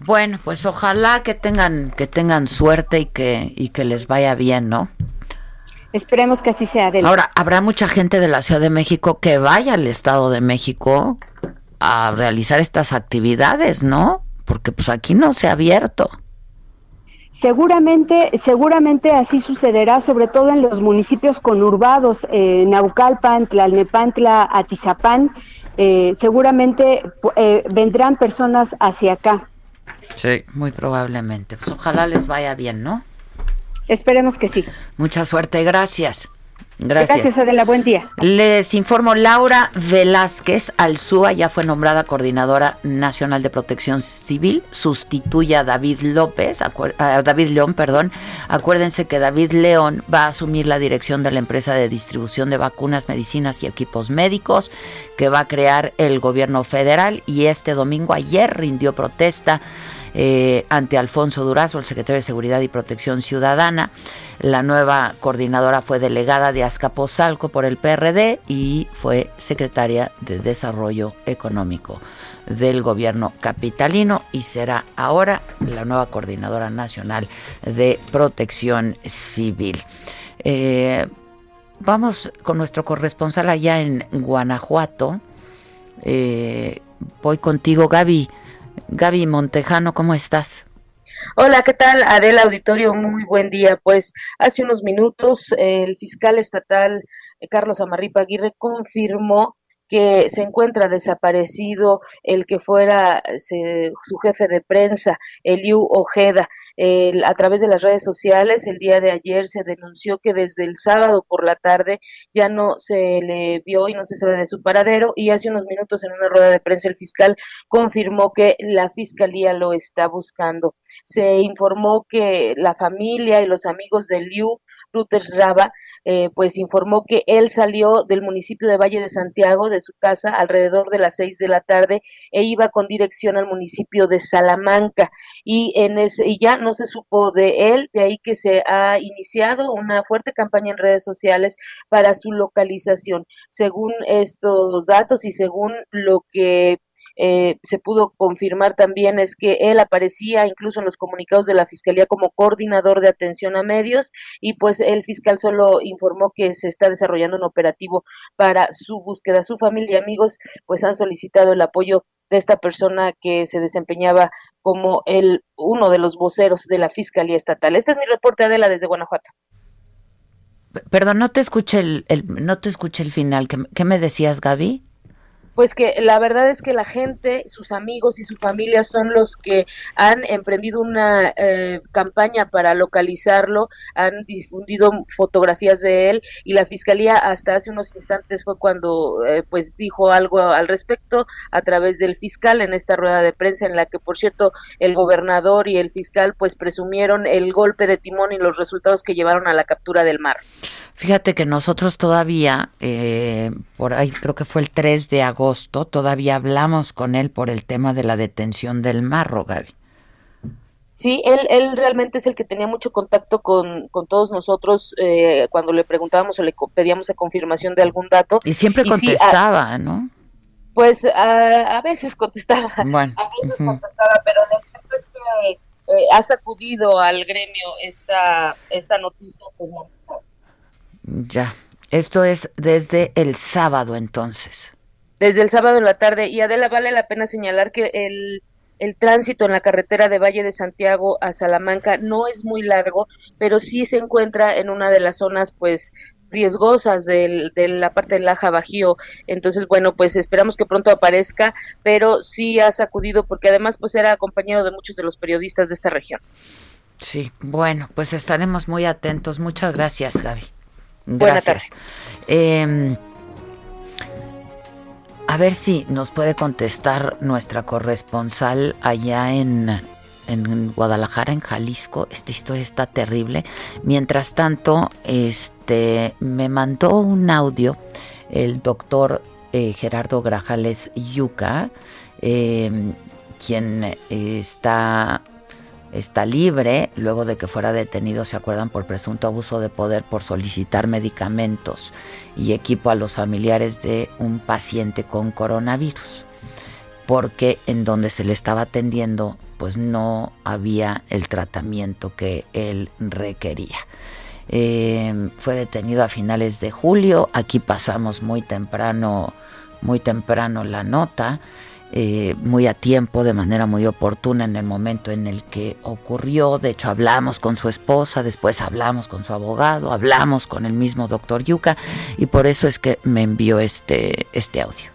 Speaker 3: Bueno, pues ojalá que tengan que tengan suerte y que y que les vaya bien, ¿no?
Speaker 10: Esperemos que así sea. Adela.
Speaker 3: Ahora, habrá mucha gente de la Ciudad de México que vaya al Estado de México a realizar estas actividades, ¿no? porque pues aquí no se ha abierto.
Speaker 10: Seguramente, seguramente así sucederá, sobre todo en los municipios conurbados, eh, Naucalpan, Tlalnepantla, Atizapán, eh, seguramente eh, vendrán personas hacia acá.
Speaker 3: Sí, muy probablemente. Pues ojalá les vaya bien, ¿no?
Speaker 10: Esperemos que sí.
Speaker 3: Mucha suerte, gracias.
Speaker 10: Gracias. Gracias, Adela. Buen día.
Speaker 3: Les informo, Laura Velázquez Alzúa ya fue nombrada Coordinadora Nacional de Protección Civil, sustituye a David López, a David León, perdón. Acuérdense que David León va a asumir la dirección de la empresa de distribución de vacunas, medicinas y equipos médicos que va a crear el gobierno federal y este domingo ayer rindió protesta eh, ante Alfonso Durazo, el secretario de Seguridad y Protección Ciudadana. La nueva coordinadora fue delegada de Azcapotzalco por el PRD y fue secretaria de Desarrollo Económico del gobierno capitalino y será ahora la nueva coordinadora nacional de protección civil. Eh, vamos con nuestro corresponsal allá en Guanajuato. Eh, voy contigo, Gaby. Gaby Montejano, ¿cómo estás?
Speaker 11: Hola, ¿qué tal? Adela Auditorio, muy buen día. Pues hace unos minutos el fiscal estatal eh, Carlos Amarripa Aguirre confirmó que se encuentra desaparecido el que fuera su jefe de prensa, Eliu Ojeda. a través de las redes sociales, el día de ayer se denunció que desde el sábado por la tarde ya no se le vio y no se sabe de su paradero y hace unos minutos en una rueda de prensa el fiscal confirmó que la fiscalía lo está buscando. Se informó que la familia y los amigos de Liu Ruters Raba, eh, pues informó que él salió del municipio de Valle de Santiago, de su casa, alrededor de las seis de la tarde, e iba con dirección al municipio de Salamanca. Y, en ese, y ya no se supo de él, de ahí que se ha iniciado una fuerte campaña en redes sociales para su localización. Según estos datos y según lo que eh, se pudo confirmar también es que él aparecía incluso en los comunicados de la Fiscalía como coordinador de atención a medios y pues el fiscal solo informó que se está desarrollando un operativo para su búsqueda. Su familia y amigos pues han solicitado el apoyo de esta persona que se desempeñaba como el uno de los voceros de la Fiscalía Estatal. Este es mi reporte, Adela, desde Guanajuato.
Speaker 3: Perdón, no te escuché el, no te escuché el final. ¿Qué, ¿Qué, me decías, Gaby?
Speaker 11: Pues que la verdad es que la gente, sus amigos y su familia son los que han emprendido una eh, campaña para localizarlo, han difundido fotografías de él y la fiscalía hasta hace unos instantes fue cuando eh, pues dijo algo al respecto a través del fiscal en esta rueda de prensa en la que por cierto el gobernador y el fiscal pues presumieron el golpe de timón y los resultados que llevaron a la captura del mar.
Speaker 3: Fíjate que nosotros todavía, eh, por ahí creo que fue el 3 de agosto, todavía hablamos con él por el tema de la detención del marro, Gaby.
Speaker 11: Sí, él, él realmente es el que tenía mucho contacto con, con todos nosotros eh, cuando le preguntábamos o le pedíamos a confirmación de algún dato.
Speaker 3: Y siempre contestaba, ¿no?
Speaker 11: Pues a, veces contestaba, bueno. a veces contestaba, pero lo cierto es que eh, ha sacudido al gremio esta, esta noticia, pues
Speaker 3: ya. Esto es desde el sábado entonces.
Speaker 11: Desde el sábado en la tarde. Y Adela, vale la pena señalar que el, el tránsito en la carretera de Valle de Santiago a Salamanca no es muy largo, pero sí se encuentra en una de las zonas pues riesgosas de, de la parte del Laja Bajío. Entonces, bueno, pues esperamos que pronto aparezca, pero sí ha sacudido porque además pues era compañero de muchos de los periodistas de esta región.
Speaker 3: Sí, bueno, pues estaremos muy atentos. Muchas gracias, Gaby. Gracias. Em, a ver si nos puede contestar nuestra corresponsal allá en, en Guadalajara, en Jalisco. Esta historia está terrible. Mientras tanto, este me mandó un audio el doctor eh, Gerardo Grajales Yuca, em, quien está está libre luego de que fuera detenido, se acuerdan, por presunto abuso de poder por solicitar medicamentos y equipo a los familiares de un paciente con coronavirus, porque en donde se le estaba atendiendo pues no había el tratamiento que él requería. Eh, fue detenido a finales de julio, aquí pasamos muy temprano, muy temprano la nota. Eh, muy a tiempo, de manera muy oportuna en el momento en el que ocurrió. De hecho, hablamos con su esposa, después hablamos con su abogado, hablamos con el mismo doctor Yuca y por eso es que me envió este, este audio.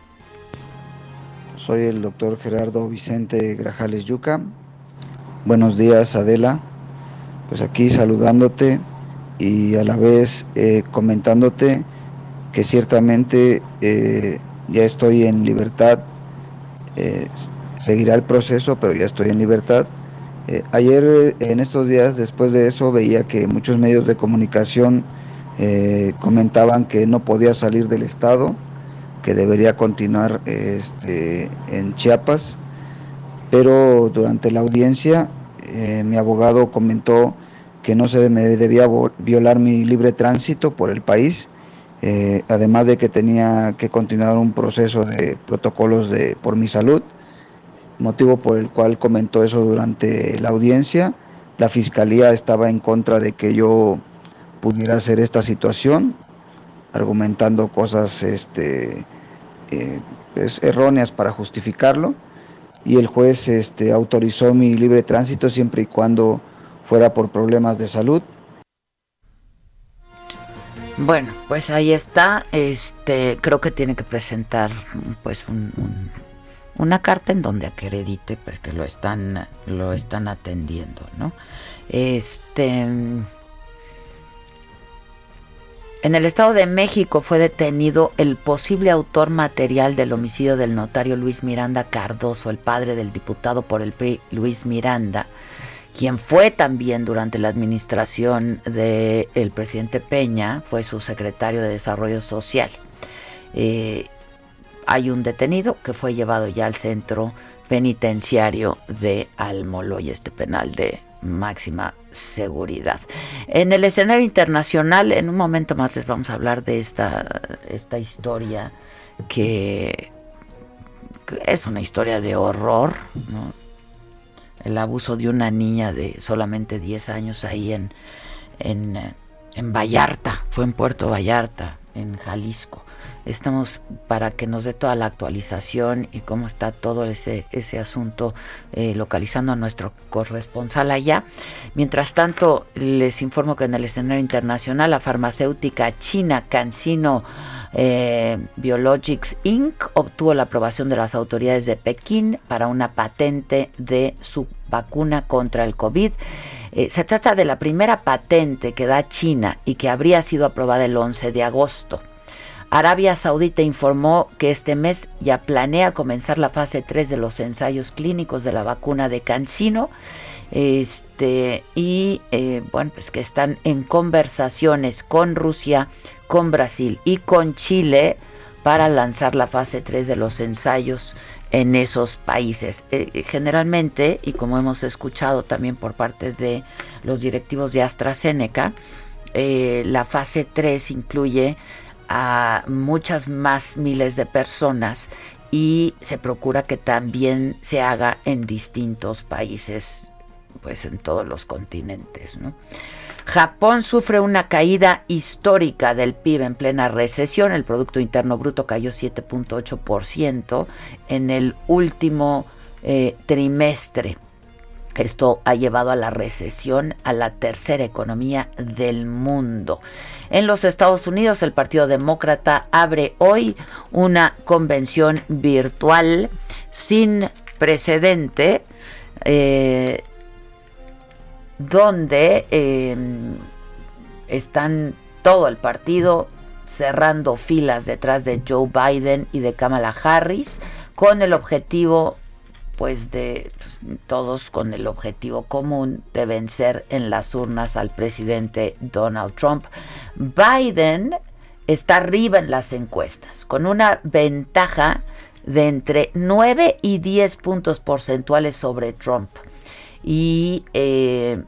Speaker 12: Soy el doctor Gerardo Vicente Grajales Yuca. Buenos días, Adela. Pues aquí saludándote y a la vez eh, comentándote que ciertamente eh, ya estoy en libertad eh, seguirá el proceso, pero ya estoy en libertad. Eh, ayer, en estos días, después de eso, veía que muchos medios de comunicación eh, comentaban que no podía salir del Estado, que debería continuar este, en Chiapas, pero durante la audiencia mi abogado comentó que no se me debía violar mi libre tránsito por el país eh, además de que tenía que continuar un proceso de protocolos por mi salud, motivo por el cual comentó eso durante la audiencia. La fiscalía estaba en contra de que yo pudiera hacer esta situación, argumentando cosas este, eh, pues, erróneas para justificarlo, y el juez este, autorizó mi libre tránsito siempre y cuando fuera por problemas de salud.
Speaker 3: Bueno, pues ahí está. Este, creo que tiene que presentar, pues, una carta en donde acredite, pues, que lo están, lo están atendiendo, ¿no? Este, en el Estado de México fue detenido el posible autor material del homicidio del notario Luis Miranda Cardoso, el padre del diputado por el PRI Luis Miranda quien fue también durante la administración del presidente Peña, fue su secretario de Desarrollo Social. Eh, hay un detenido que fue llevado ya al centro penitenciario de Almoloy, este penal de máxima seguridad. En el escenario internacional, en un momento más les vamos a hablar de esta, esta historia que, que es una historia de horror, ¿no? El abuso de una niña de solamente 10 años ahí en, en, en Vallarta, fue en Puerto Vallarta, en Jalisco. Estamos para que nos dé toda la actualización y cómo está todo ese, ese asunto eh, localizando a nuestro corresponsal allá. Mientras tanto, les informo que en el escenario internacional la farmacéutica china CanSino eh, Biologics Inc. obtuvo la aprobación de las autoridades de Pekín para una patente de su vacuna contra el COVID. Eh, se trata de la primera patente que da China y que habría sido aprobada el 11 de agosto. Arabia Saudita informó que este mes ya planea comenzar la fase 3 de los ensayos clínicos de la vacuna de Cancino este, y eh, bueno, pues que están en conversaciones con Rusia, con Brasil y con Chile para lanzar la fase 3 de los ensayos en esos países. Eh, generalmente, y como hemos escuchado también por parte de los directivos de AstraZeneca, eh, la fase 3 incluye a muchas más miles de personas y se procura que también se haga en distintos países pues en todos los continentes. Japón sufre una caída histórica del PIB en plena recesión. El Producto Interno Bruto cayó 7.8% en el último eh, trimestre. Esto ha llevado a la recesión a la tercera economía del mundo. En los Estados Unidos, el Partido Demócrata abre hoy una convención virtual sin precedente eh, donde em, están todo el partido cerrando filas detrás de Joe Biden y de Kamala Harris con el objetivo pues de pues, todos con el objetivo común de vencer en las urnas al presidente Donald Trump. Biden está arriba en las encuestas con una ventaja de entre 9 y 10 puntos porcentuales sobre Trump y eh,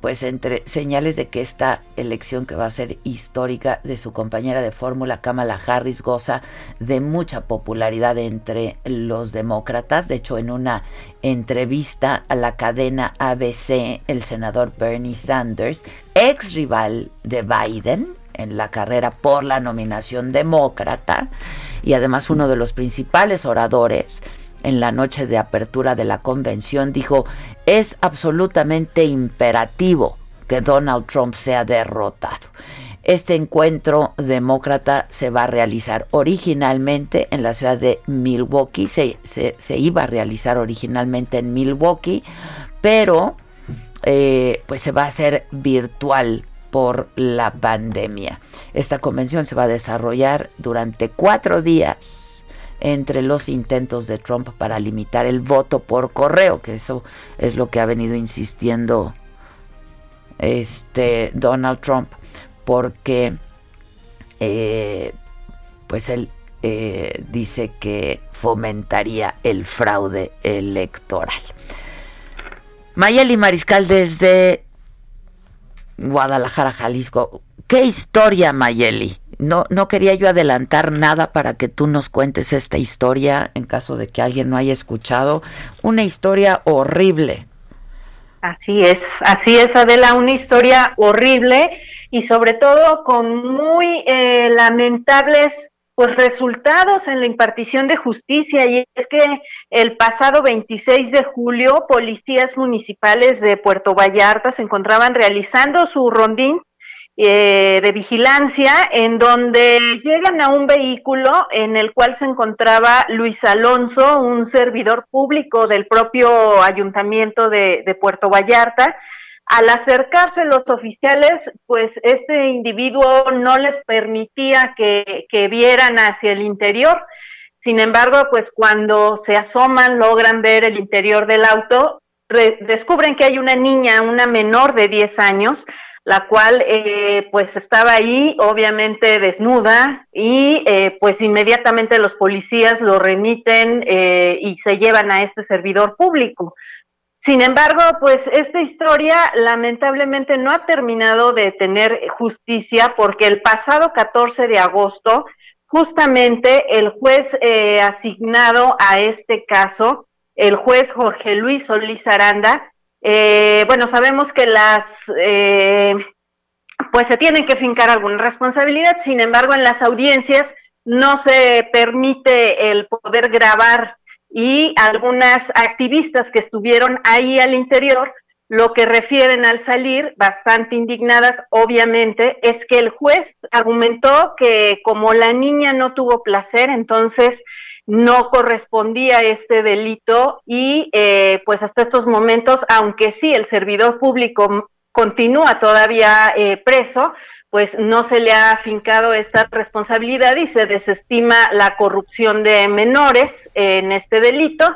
Speaker 3: pues entre señales de que esta elección que va a ser histórica de su compañera de fórmula Kamala Harris goza de mucha popularidad entre los demócratas. De hecho, en una entrevista a la cadena ABC, el senador Bernie Sanders, ex rival de Biden en la carrera por la nominación demócrata y además uno de los principales oradores, en la noche de apertura de la convención, dijo, es absolutamente imperativo que Donald Trump sea derrotado. Este encuentro demócrata se va a realizar originalmente en la ciudad de Milwaukee, se, iba a realizar originalmente en Milwaukee, pero eh, pues se va a hacer virtual por la pandemia. Esta convención se va a desarrollar durante cuatro días entre los intentos de Trump para limitar el voto por correo, que eso es lo que ha venido insistiendo este Donald Trump, porque eh, pues él eh, dice que fomentaría el fraude electoral. Mayeli Mariscal desde Guadalajara, Jalisco. ¿Qué historia, Mayeli? No, no quería yo adelantar nada para que tú nos cuentes esta historia en caso de que alguien no haya escuchado. Una historia horrible.
Speaker 13: Así es, así es, Adela, una historia horrible y sobre todo con muy eh, lamentables pues resultados en la impartición de justicia y es que el pasado 26 de julio policías municipales de Puerto Vallarta se encontraban realizando su rondín eh, de vigilancia en donde llegan a un vehículo en el cual se encontraba Luis Alonso, un servidor público del propio ayuntamiento de, de Puerto Vallarta. Al acercarse los oficiales, pues este individuo no les permitía que, que vieran hacia el interior. Sin embargo, pues cuando se asoman, logran ver el interior del auto, descubren que hay una niña, una menor de 10 años, la cual eh, pues estaba ahí obviamente desnuda y eh, pues inmediatamente los policías lo remiten eh, y se llevan a este servidor público. Sin embargo, pues esta historia lamentablemente no ha terminado de tener justicia porque el pasado 14 de agosto justamente el juez asignado a este caso, el juez Jorge Luis Solís Aranda, eh, bueno, sabemos que las, eh, pues se tienen que fincar alguna responsabilidad, sin embargo, en las audiencias no se permite el poder grabar y algunas activistas que estuvieron ahí al interior, lo que refieren al salir, bastante indignadas, obviamente, es que el juez argumentó que como la niña no tuvo placer, entonces no correspondía este delito y eh, pues hasta estos momentos, aunque sí el servidor público continúa todavía eh, preso, pues no se le ha afincado esta responsabilidad y se desestima la corrupción de menores en este delito.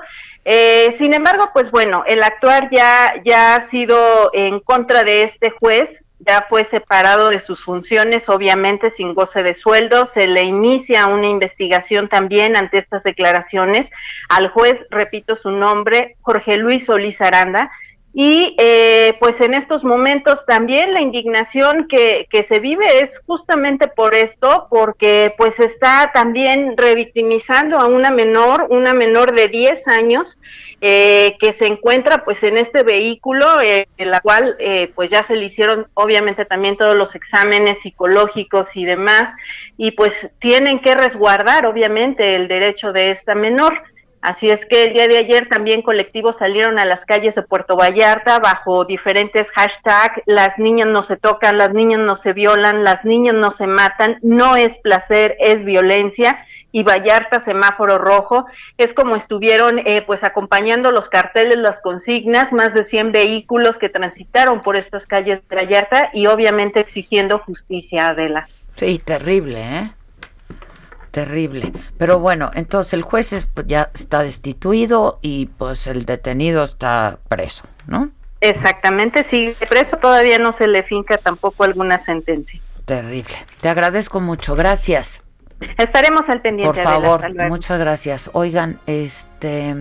Speaker 13: Eh, sin embargo, pues bueno, el actuar ya, ya ha sido en contra de este juez, ya fue separado de sus funciones, obviamente sin goce de sueldo, se le inicia una investigación también ante estas declaraciones. Al juez, repito su nombre, Jorge Luis Solís Aranda, y eh, pues en estos momentos también la indignación que, que, se vive es justamente por esto, porque pues está también revictimizando a una menor, una menor de 10 años, eh, que se encuentra pues en este vehículo, eh, en la cual eh, pues ya se le hicieron obviamente también todos los exámenes psicológicos y demás, y pues tienen que resguardar obviamente el derecho de esta menor. Así es que el día de ayer también colectivos salieron a las calles de Puerto Vallarta bajo diferentes hashtags, las niñas no se tocan, las niñas no se violan, las niñas no se matan, no es placer, es violencia y Vallarta semáforo rojo. Es como estuvieron eh, pues acompañando los carteles, las consignas, más de 100 vehículos que transitaron por estas calles de Vallarta y obviamente exigiendo justicia, Adela.
Speaker 3: Sí, terrible, ¿eh? Terrible. Pero bueno, entonces el juez pues, ya está destituido y pues el detenido está preso, ¿no?
Speaker 13: Exactamente, sigue preso, todavía no se le finca tampoco alguna sentencia.
Speaker 3: Terrible. Te agradezco mucho, gracias.
Speaker 13: Estaremos al pendiente.
Speaker 3: Por favor, muchas gracias. Oigan, este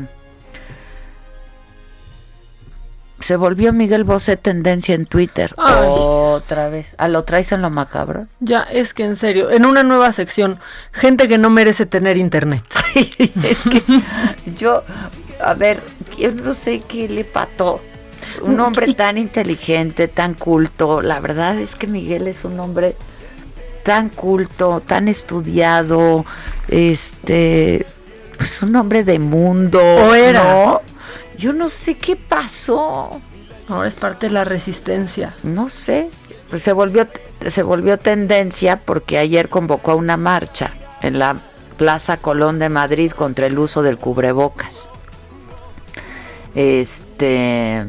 Speaker 3: se volvió Miguel Bosé tendencia en Twitter otra vez. ¿A lo traes en lo macabro?
Speaker 5: Ya, es que en serio, en una nueva sección, gente que no merece tener internet.
Speaker 3: es que yo, a ver, yo no sé qué le pató. Un hombre tan inteligente, tan culto. La verdad es que Miguel es un hombre tan culto, tan estudiado, este, pues un hombre de mundo.
Speaker 5: O era.
Speaker 3: Yo no sé qué pasó.
Speaker 5: Ahora es parte de la resistencia.
Speaker 3: No sé. Pues se volvió, se volvió tendencia porque ayer convocó a una marcha en la Plaza Colón de Madrid contra el uso del cubrebocas. Este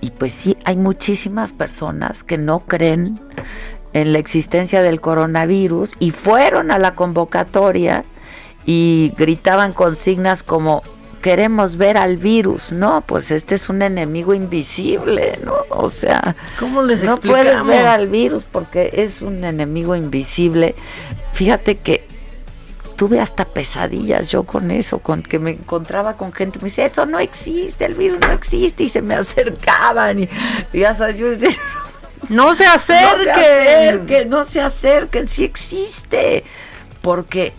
Speaker 3: y pues sí, hay muchísimas personas que no creen en la existencia del coronavirus y fueron a la convocatoria y gritaban consignas como queremos ver al virus, no, pues este es un enemigo invisible, ¿no? O sea,
Speaker 5: ¿cómo les
Speaker 3: no puedes ver al virus porque es un enemigo invisible. Fíjate que tuve hasta pesadillas yo con eso, con que me encontraba con gente, me dice, eso no existe, el virus no existe, y se me acercaban, y, ya sabes, yo
Speaker 5: no se acerquen, no se acerquen,
Speaker 3: no se acerquen, sí existe, porque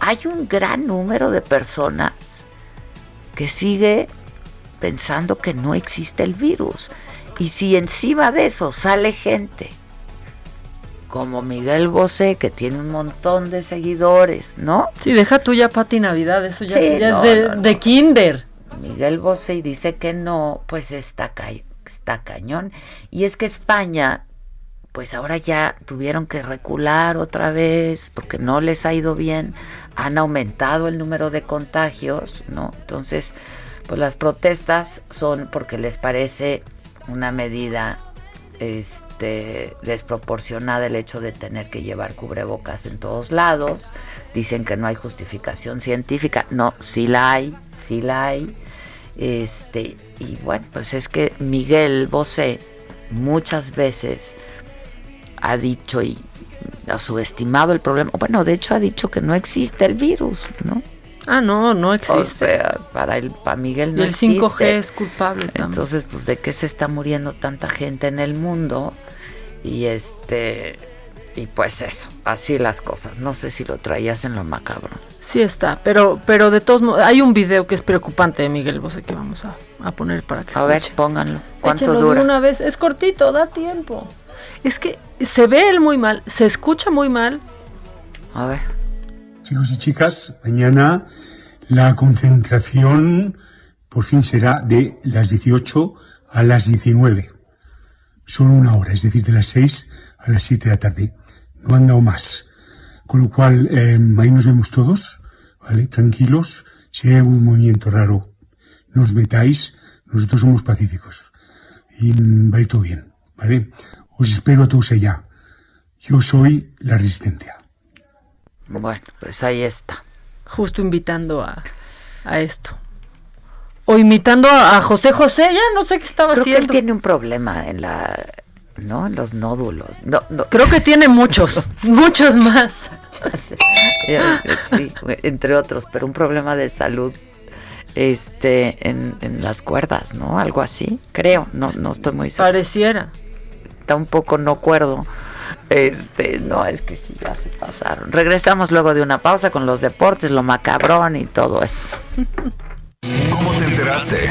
Speaker 3: hay un gran número de personas que sigue pensando que no existe el virus. Y si encima de eso sale gente como Miguel Bosé, que tiene un montón de seguidores, ¿no?
Speaker 5: Sí, deja tuya Pati Navidad, eso ya, es de, kinder.
Speaker 3: Miguel Bosé dice que no, pues está, está cañón. Y es que España, pues ahora ya tuvieron que recular otra vez porque no les ha ido bien han aumentado el número de contagios, ¿no? Entonces, pues las protestas son porque les parece una medida este, desproporcionada el hecho de tener que llevar cubrebocas en todos lados. Dicen que no hay justificación científica. No, sí la hay, sí la hay. Este, y bueno, pues es que Miguel Bosé muchas veces ha dicho y ha subestimado el problema. Bueno, de hecho ha dicho que no existe el virus, ¿no?
Speaker 5: Ah, no, no existe. O
Speaker 3: sea, para, el, para Miguel no
Speaker 5: existe. el 5G es culpable
Speaker 3: también. Entonces, pues, ¿de qué se está muriendo tanta gente en el mundo? Y este... Y pues eso, así las cosas. No sé si lo traías en lo macabro.
Speaker 5: Sí está, pero pero de todos modos, hay un video que es preocupante de Miguel Bosé que vamos a, poner para que
Speaker 3: A ver, pónganlo. ¿Cuánto dura?
Speaker 5: una vez, es cortito, da tiempo. Es que se ve él muy mal, se escucha muy mal.
Speaker 3: A ver.
Speaker 14: Chicos y chicas, mañana la concentración por fin será de las 18 a las 19. Son una hora, es decir, de las 6 a las 7 de la tarde. No han dado más. Con lo cual, eh, ahí nos vemos todos, ¿vale? Tranquilos. Si hay algún movimiento raro, no os metáis. Nosotros somos pacíficos. Y mm, va a ir todo bien, ¿vale? Os espero a todos allá. Yo soy la resistencia.
Speaker 3: Bueno, pues ahí está.
Speaker 5: Justo invitando a, a esto. O imitando a, José José, ya no sé qué estaba
Speaker 3: Creo que
Speaker 5: haciendo.
Speaker 3: él tiene un problema en la, ¿no? En los nódulos. No, no.
Speaker 5: Creo que tiene muchos, muchos más.
Speaker 3: Ya sé. Sí, entre otros, pero un problema de salud este en, en las cuerdas, ¿no? Algo así, creo, no no estoy muy segura.
Speaker 5: Pareciera.
Speaker 3: Está un poco no cuerdo. Este, no, es que sí, ya se pasaron. Regresamos luego de una pausa con los deportes, lo macabrón y todo eso.
Speaker 2: ¿Cómo te enteraste?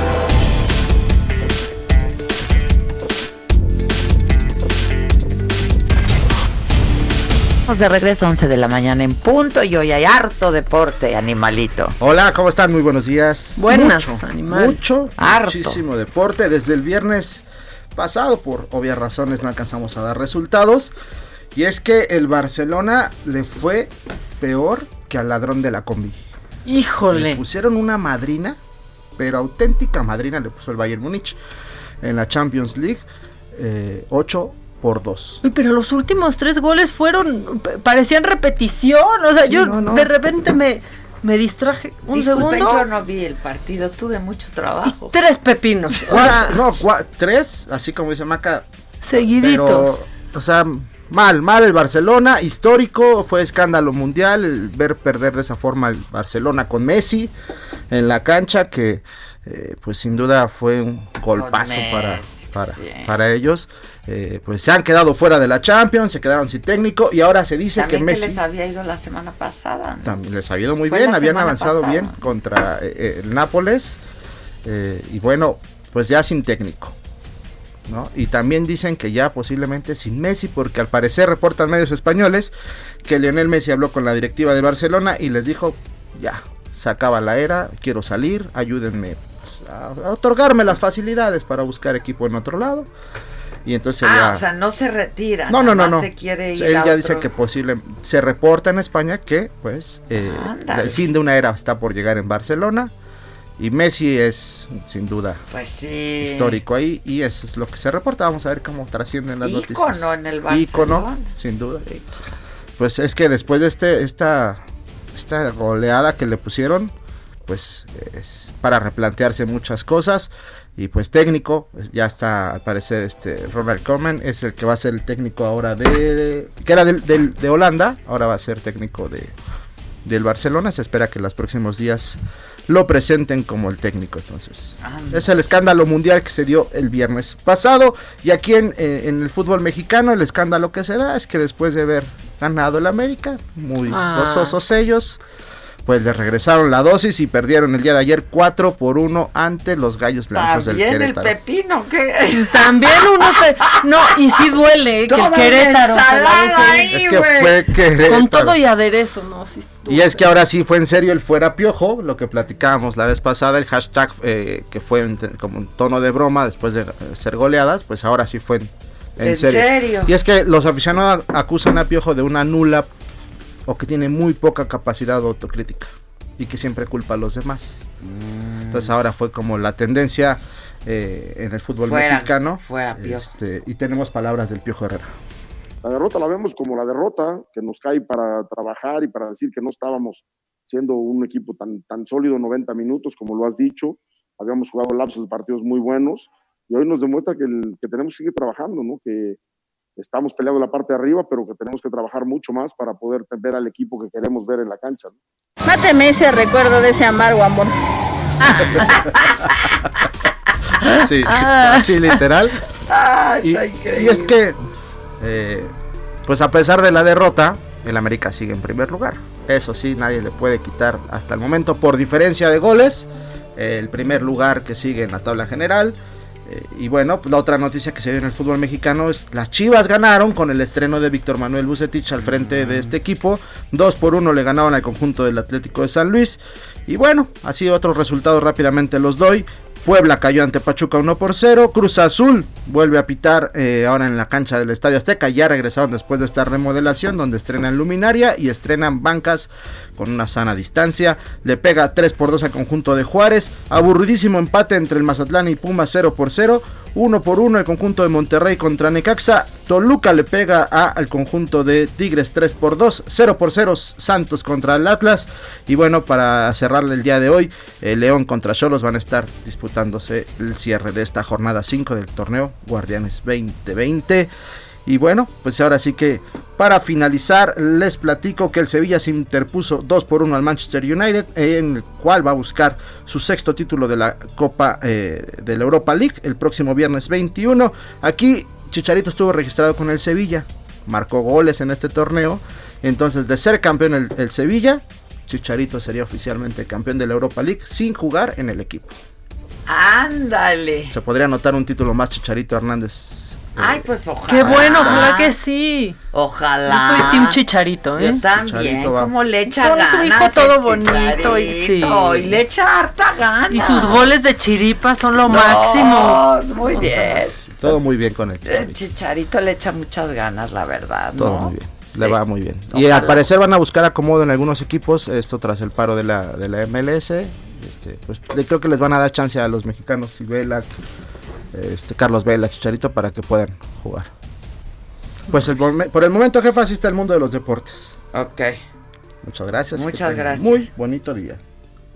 Speaker 3: Estamos de regreso 11 de la mañana en punto y hoy hay harto deporte, animalito.
Speaker 15: Hola, ¿cómo están? Muy buenos días.
Speaker 5: Buenas,
Speaker 15: mucho,
Speaker 5: animal.
Speaker 15: Mucho,
Speaker 3: Harto.
Speaker 15: muchísimo deporte. Desde el viernes pasado, por obvias razones, no alcanzamos a dar resultados. Y es que el Barcelona le fue peor que al ladrón de la combi. Le
Speaker 5: Híjole.
Speaker 15: pusieron una madrina, pero auténtica madrina le puso el Bayern Múnich en la Champions League. eh, 8 por 2.
Speaker 5: Uy, pero los últimos tres goles fueron, parecían repetición. O sea,
Speaker 15: Sí,
Speaker 5: yo
Speaker 15: no, no.
Speaker 5: de repente me, me distraje un segundo.
Speaker 3: yo no vi el partido, tuve mucho trabajo.
Speaker 5: Tres pepinos.
Speaker 15: No, tres, así como dice Maca,
Speaker 5: seguiditos.
Speaker 15: Pero, o sea, mal, mal el Barcelona, histórico, fue escándalo mundial el ver perder de esa forma el Barcelona con Messi en la cancha, que eh, pues sin duda fue un golpazo para,
Speaker 3: Messi,
Speaker 15: para,
Speaker 3: sí.
Speaker 15: para ellos. Eh, pues se han quedado fuera de la Champions, se quedaron sin técnico y ahora se dice que
Speaker 3: También que
Speaker 15: Messi...
Speaker 3: les había ido la semana pasada. ¿no?
Speaker 15: También les ha ido muy
Speaker 3: Fue
Speaker 15: bien, habían avanzado
Speaker 3: pasada.
Speaker 15: bien contra eh, eh, el Nápoles. y bueno, pues ya sin técnico. ¿no? Y también dicen que ya posiblemente sin Messi, porque al parecer reportan medios españoles que Lionel Messi habló con la directiva de Barcelona y les dijo, ya, se acaba la era, quiero salir, ayúdenme a, a otorgarme las facilidades para buscar equipo en otro lado. Y entonces
Speaker 3: Ah,
Speaker 15: ya...
Speaker 3: o sea, no se retira.
Speaker 15: No, no, no, no.
Speaker 3: Se quiere ir
Speaker 15: Él ya
Speaker 3: otro-
Speaker 15: dice que posible se reporta en España que pues eh, el fin de una era está por llegar en Barcelona y Messi es sin duda
Speaker 3: Pues sí.
Speaker 15: histórico ahí y eso es lo que se reporta. Vamos a ver cómo trascienden las noticias.
Speaker 3: Ícono en el Barcelona.
Speaker 15: Ícono, sin duda. Pues es que después de este esta esta goleada que le pusieron, pues es para replantearse muchas cosas. Y pues técnico ya está al parecer este Ronald Koeman es el que va a ser el técnico ahora de que era del, del- de Holanda ahora va a ser técnico de del Barcelona. Se espera que en los próximos días lo presenten como el técnico entonces. Es el escándalo mundial que se dio el viernes pasado. Y aquí en, eh, en el fútbol mexicano el escándalo que se da es que después de haber ganado el América muy
Speaker 5: Ah.
Speaker 15: gozosos ellos pues le regresaron la dosis y perdieron el día de ayer 4 por 1 ante los Gallos Blancos del
Speaker 3: También el
Speaker 15: Querétaro.
Speaker 3: pepino, ¿qué?
Speaker 5: Pues también uno se... No, y sí duele eh, que el Querétaro...
Speaker 3: ahí,
Speaker 15: Es que fue Querétaro.
Speaker 5: Con todo y aderezo, ¿no? Sí,
Speaker 15: Y es que ahora sí fue en serio el fuera piojo, lo que platicábamos la vez pasada, el hashtag eh, que fue en como un tono de broma después de eh, ser goleadas, pues ahora sí fue en, en
Speaker 3: ¿En
Speaker 15: serio.
Speaker 3: serio?
Speaker 15: Y es que los aficionados acusan a Piojo de una nula o que tiene muy poca capacidad de autocrítica y que siempre culpa a los demás.
Speaker 3: Mm.
Speaker 15: Entonces ahora fue como la tendencia eh, en el fútbol
Speaker 3: Fuera,
Speaker 15: mexicano.
Speaker 3: fuera, Piojo.
Speaker 15: Este, y tenemos palabras del Piojo Herrera.
Speaker 16: La derrota la vemos como la derrota que nos cae para trabajar y para decir que no estábamos siendo un equipo tan, tan sólido 90 minutos como lo has dicho. Habíamos jugado lapsos de partidos muy buenos y hoy nos demuestra que, el- que tenemos que seguir trabajando, ¿no? que estamos peleando la parte de arriba, pero que tenemos que trabajar mucho más para poder ver al equipo que queremos ver en la cancha. ¿no?
Speaker 17: Máteme ese recuerdo de ese amargo amor.
Speaker 15: Sí,
Speaker 5: Ah.
Speaker 15: así literal. y, y es que, eh, pues a pesar de la derrota, el América sigue en primer lugar. Eso sí, nadie le puede quitar hasta el momento por diferencia de goles. El primer lugar que sigue en la tabla general. Y bueno, la otra noticia que se dio en el fútbol mexicano es las Chivas ganaron con el estreno de Víctor Manuel Bucetich al frente de este equipo. 2 por 1 le ganaban al conjunto del Atlético de San Luis. Y bueno, así otros resultados rápidamente los doy. Puebla cayó ante Pachuca 1 por 0. Cruz Azul vuelve a pitar eh, ahora en la cancha del Estadio Azteca. Ya regresaron después de esta remodelación donde estrenan luminaria y estrenan bancas con una sana distancia. Le pega 3 por 2 al conjunto de Juárez. Aburridísimo empate entre el Mazatlán y Puma 0 por 0. 1 por 1 el conjunto de Monterrey contra Necaxa. Toluca le pega a, al conjunto de Tigres 3 por 2. 0 por 0 Santos contra el Atlas. Y bueno, para cerrarle el día de hoy, el León contra Cholos van a estar disputándose el cierre de esta jornada 5 del torneo Guardianes 2020. Y bueno, pues ahora sí que para finalizar les platico que el Sevilla se interpuso 2 por 1 al Manchester United, en el cual va a buscar su sexto título de la Copa eh, de la Europa League el próximo viernes 21. Aquí Chicharito estuvo registrado con el Sevilla, marcó goles en este torneo. Entonces, de ser campeón el, el Sevilla, Chicharito sería oficialmente campeón de la Europa League sin jugar en el equipo.
Speaker 3: Ándale.
Speaker 15: Se podría anotar un título más Chicharito Hernández.
Speaker 3: Ay, pues ojalá.
Speaker 5: Qué bueno, ojalá que sí.
Speaker 3: Ojalá.
Speaker 5: Yo soy Team Chicharito, ¿eh?
Speaker 3: Yo también, como le echa
Speaker 5: Con
Speaker 3: ganas.
Speaker 5: su hijo todo bonito y sí.
Speaker 3: Y le echa harta ganas.
Speaker 5: Y sus goles de chiripa son lo
Speaker 3: No,
Speaker 5: máximo.
Speaker 3: Muy bien.
Speaker 15: Todo muy bien con él.
Speaker 3: El Chicharito le echa muchas ganas, la verdad,
Speaker 15: Todo
Speaker 3: ¿no?
Speaker 15: muy bien. Le va muy bien. Y al parecer van a buscar acomodo en algunos equipos, esto tras el paro de la, de la MLS. Este, pues creo que les van a dar chance a los mexicanos y Vela, este, Carlos Vela, Chicharito, para que puedan jugar. Pues el por el momento, jefa, así está el mundo de los deportes.
Speaker 3: Ok.
Speaker 15: Muchas gracias.
Speaker 3: Muchas gracias.
Speaker 15: Muy bonito día.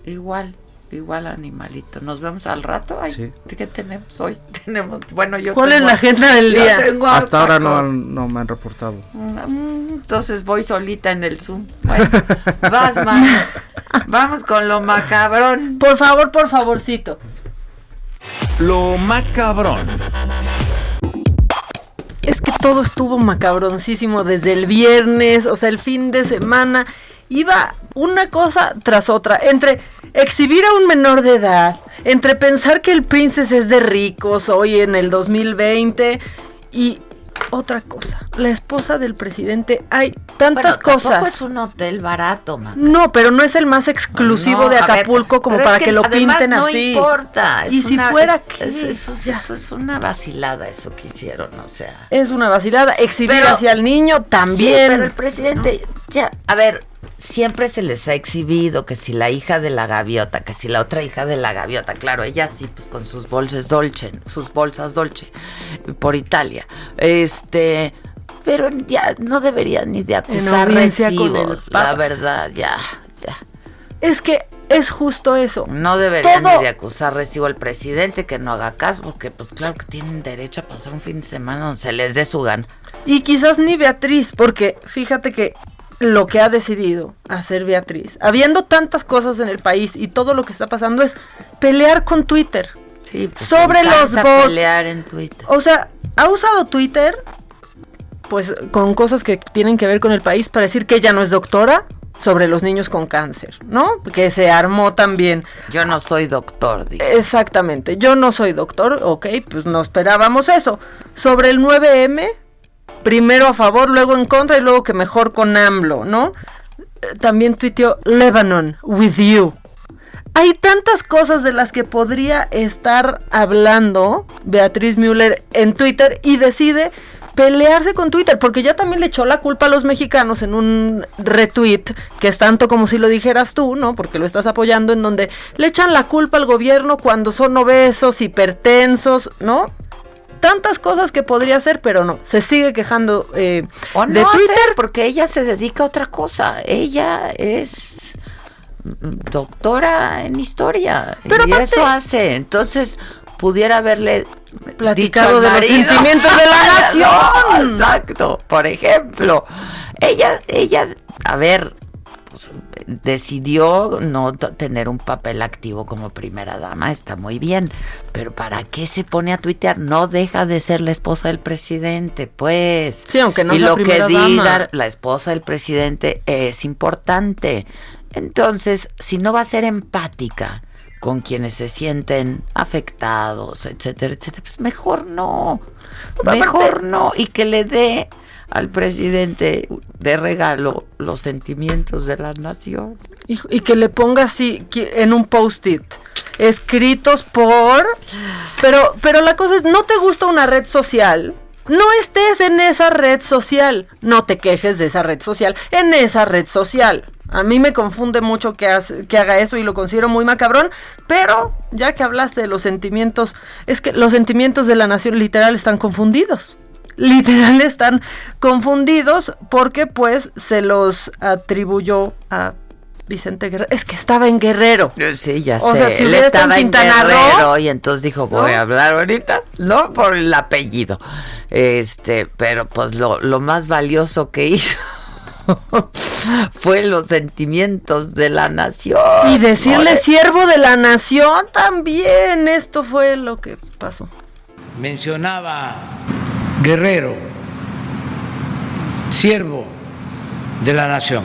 Speaker 3: Igual, igual animalito. Nos vemos al rato. Ay,
Speaker 15: Sí.
Speaker 3: ¿Qué tenemos hoy? Tenemos, bueno, yo
Speaker 5: ¿Cuál es la agenda del día?
Speaker 3: tengo
Speaker 15: Hasta ahora no, no me han reportado.
Speaker 3: Mm, Entonces voy solita en el Zoom. Bueno, vas. Vamos con lo macabrón.
Speaker 5: Por favor, por favorcito.
Speaker 2: Lo macabrón.
Speaker 5: Es que todo estuvo macabroncísimo desde el viernes, o sea, el fin de semana. Iba una cosa tras otra, entre exhibir a un menor de edad, entre pensar que el Princess es de ricos hoy en el 2020 y otra cosa, la esposa del presidente, hay tantas
Speaker 3: Bueno,
Speaker 5: cosas.
Speaker 3: es un hotel barato, man.
Speaker 5: No, pero no es el más exclusivo
Speaker 3: No,
Speaker 5: de
Speaker 3: ver,
Speaker 5: Acapulco como
Speaker 3: es
Speaker 5: para que, lo pinten
Speaker 3: no
Speaker 5: así.
Speaker 3: importa. es
Speaker 5: Y si fuera que
Speaker 3: es- eso, es- eso es una vacilada eso que hicieron, o sea.
Speaker 5: es una vacilada, exhibir
Speaker 3: Pero-
Speaker 5: hacia el niño también.
Speaker 3: Sí, pero el presidente, ya, a ver, siempre se les ha exhibido que si la hija de la gaviota, que si la otra hija de la gaviota, claro, ella sí, pues con sus bolsas dolce, sus bolsas dolce, por Italia. Este, pero ya no deberían ni de acusar
Speaker 5: el
Speaker 3: la verdad, ya, ya.
Speaker 5: Es que es justo eso.
Speaker 3: No deberían
Speaker 5: Todo-
Speaker 3: ni de acusar recibo al presidente que no haga caso, porque pues claro que tienen derecho a pasar un fin de semana donde se les dé su gana.
Speaker 5: Y quizás ni Beatriz, porque fíjate que lo que ha decidido hacer Beatriz, habiendo tantas cosas en el país y todo lo que está pasando es pelear con Twitter.
Speaker 3: Sí, pues,
Speaker 5: sobre los bots.
Speaker 3: pelear en Twitter.
Speaker 5: O sea, ha usado Twitter pues con cosas que tienen que ver con el país para decir que ella no es doctora sobre los niños con cáncer, ¿no? Que se armó también.
Speaker 3: Yo no soy doctor, digo.
Speaker 5: Exactamente, yo no soy doctor, ok, pues no esperábamos eso. Sobre el 9M, primero a favor, luego en contra y luego que mejor con AMLO, ¿no? Eh, También tuiteó Lebanon, with you. Hay tantas cosas de las que podría estar hablando Beatriz Müller en Twitter y decide pelearse con Twitter, porque ya también le echó la culpa a los mexicanos en un retweet, que es tanto como si lo dijeras tú, ¿no? Porque lo estás apoyando, en donde le echan la culpa al gobierno cuando son obesos, hipertensos, ¿no? Tantas cosas que podría hacer, pero no, se sigue quejando eh,
Speaker 3: O
Speaker 5: de Twitter.
Speaker 3: hacer, porque ella se dedica a otra cosa. Ella es doctora en historia.
Speaker 5: Pero
Speaker 3: y
Speaker 5: aparte-
Speaker 3: eso hace. Entonces, pudiera haberle
Speaker 5: Platicado de los sentimientos de la nación.
Speaker 3: Exacto. Por ejemplo, ella, ella, a ver, pues, decidió no tener un papel activo como primera dama, está muy bien, pero ¿para qué se pone a tuitear? No deja de ser la esposa del presidente, pues.
Speaker 5: Sí, aunque no
Speaker 3: y lo que diga
Speaker 5: dama.
Speaker 3: la esposa del presidente es importante. Entonces, si no va a ser empática con quienes se sienten afectados, etcétera, etcétera, pues mejor no. Mejor no. Y que le dé al presidente de regalo los sentimientos de la nación.
Speaker 5: Y, que le ponga así en un post-it. Escritos por. Pero, pero la cosa es, no te gusta una red social. No estés en esa red social. No te quejes de esa red social. En esa red social. A mí me confunde mucho que, que haga eso y lo considero muy macabrón. Pero ya que hablaste de los sentimientos, es que los sentimientos de la nación literal están confundidos. Literal están confundidos porque pues se los atribuyó a Vicente Guerrero. Es que estaba en Guerrero.
Speaker 3: Sí, ya
Speaker 5: O
Speaker 3: sé.
Speaker 5: sea, si
Speaker 3: Él estaba
Speaker 5: en Roo,
Speaker 3: Guerrero y entonces dijo, voy
Speaker 5: ¿no?
Speaker 3: a hablar ahorita, no por el apellido. Este, pero pues lo, lo más valioso que hizo fue los sentimientos de la nación.
Speaker 5: Y decirle siervo de la nación también. Esto fue lo que pasó.
Speaker 6: mencionaba Guerrero, siervo de la nación.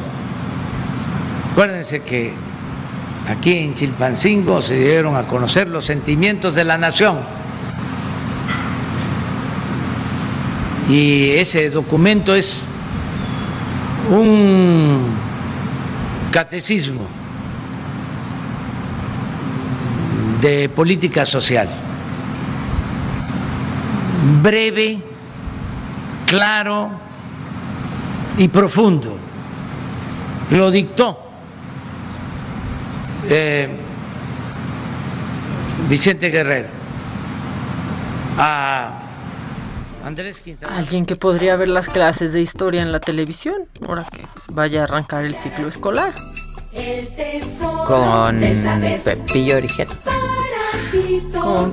Speaker 6: Acuérdense que aquí en Chilpancingo se dieron a conocer los sentimientos de la nación. Y ese documento es un catecismo de política social breve, claro y profundo. Lo dictó eh, Vicente Guerrero a Andrés Quintana.
Speaker 5: Alguien que podría ver las clases de historia en la televisión. Ahora que vaya a arrancar el ciclo escolar.
Speaker 3: con Pepillo Origel.
Speaker 5: Con,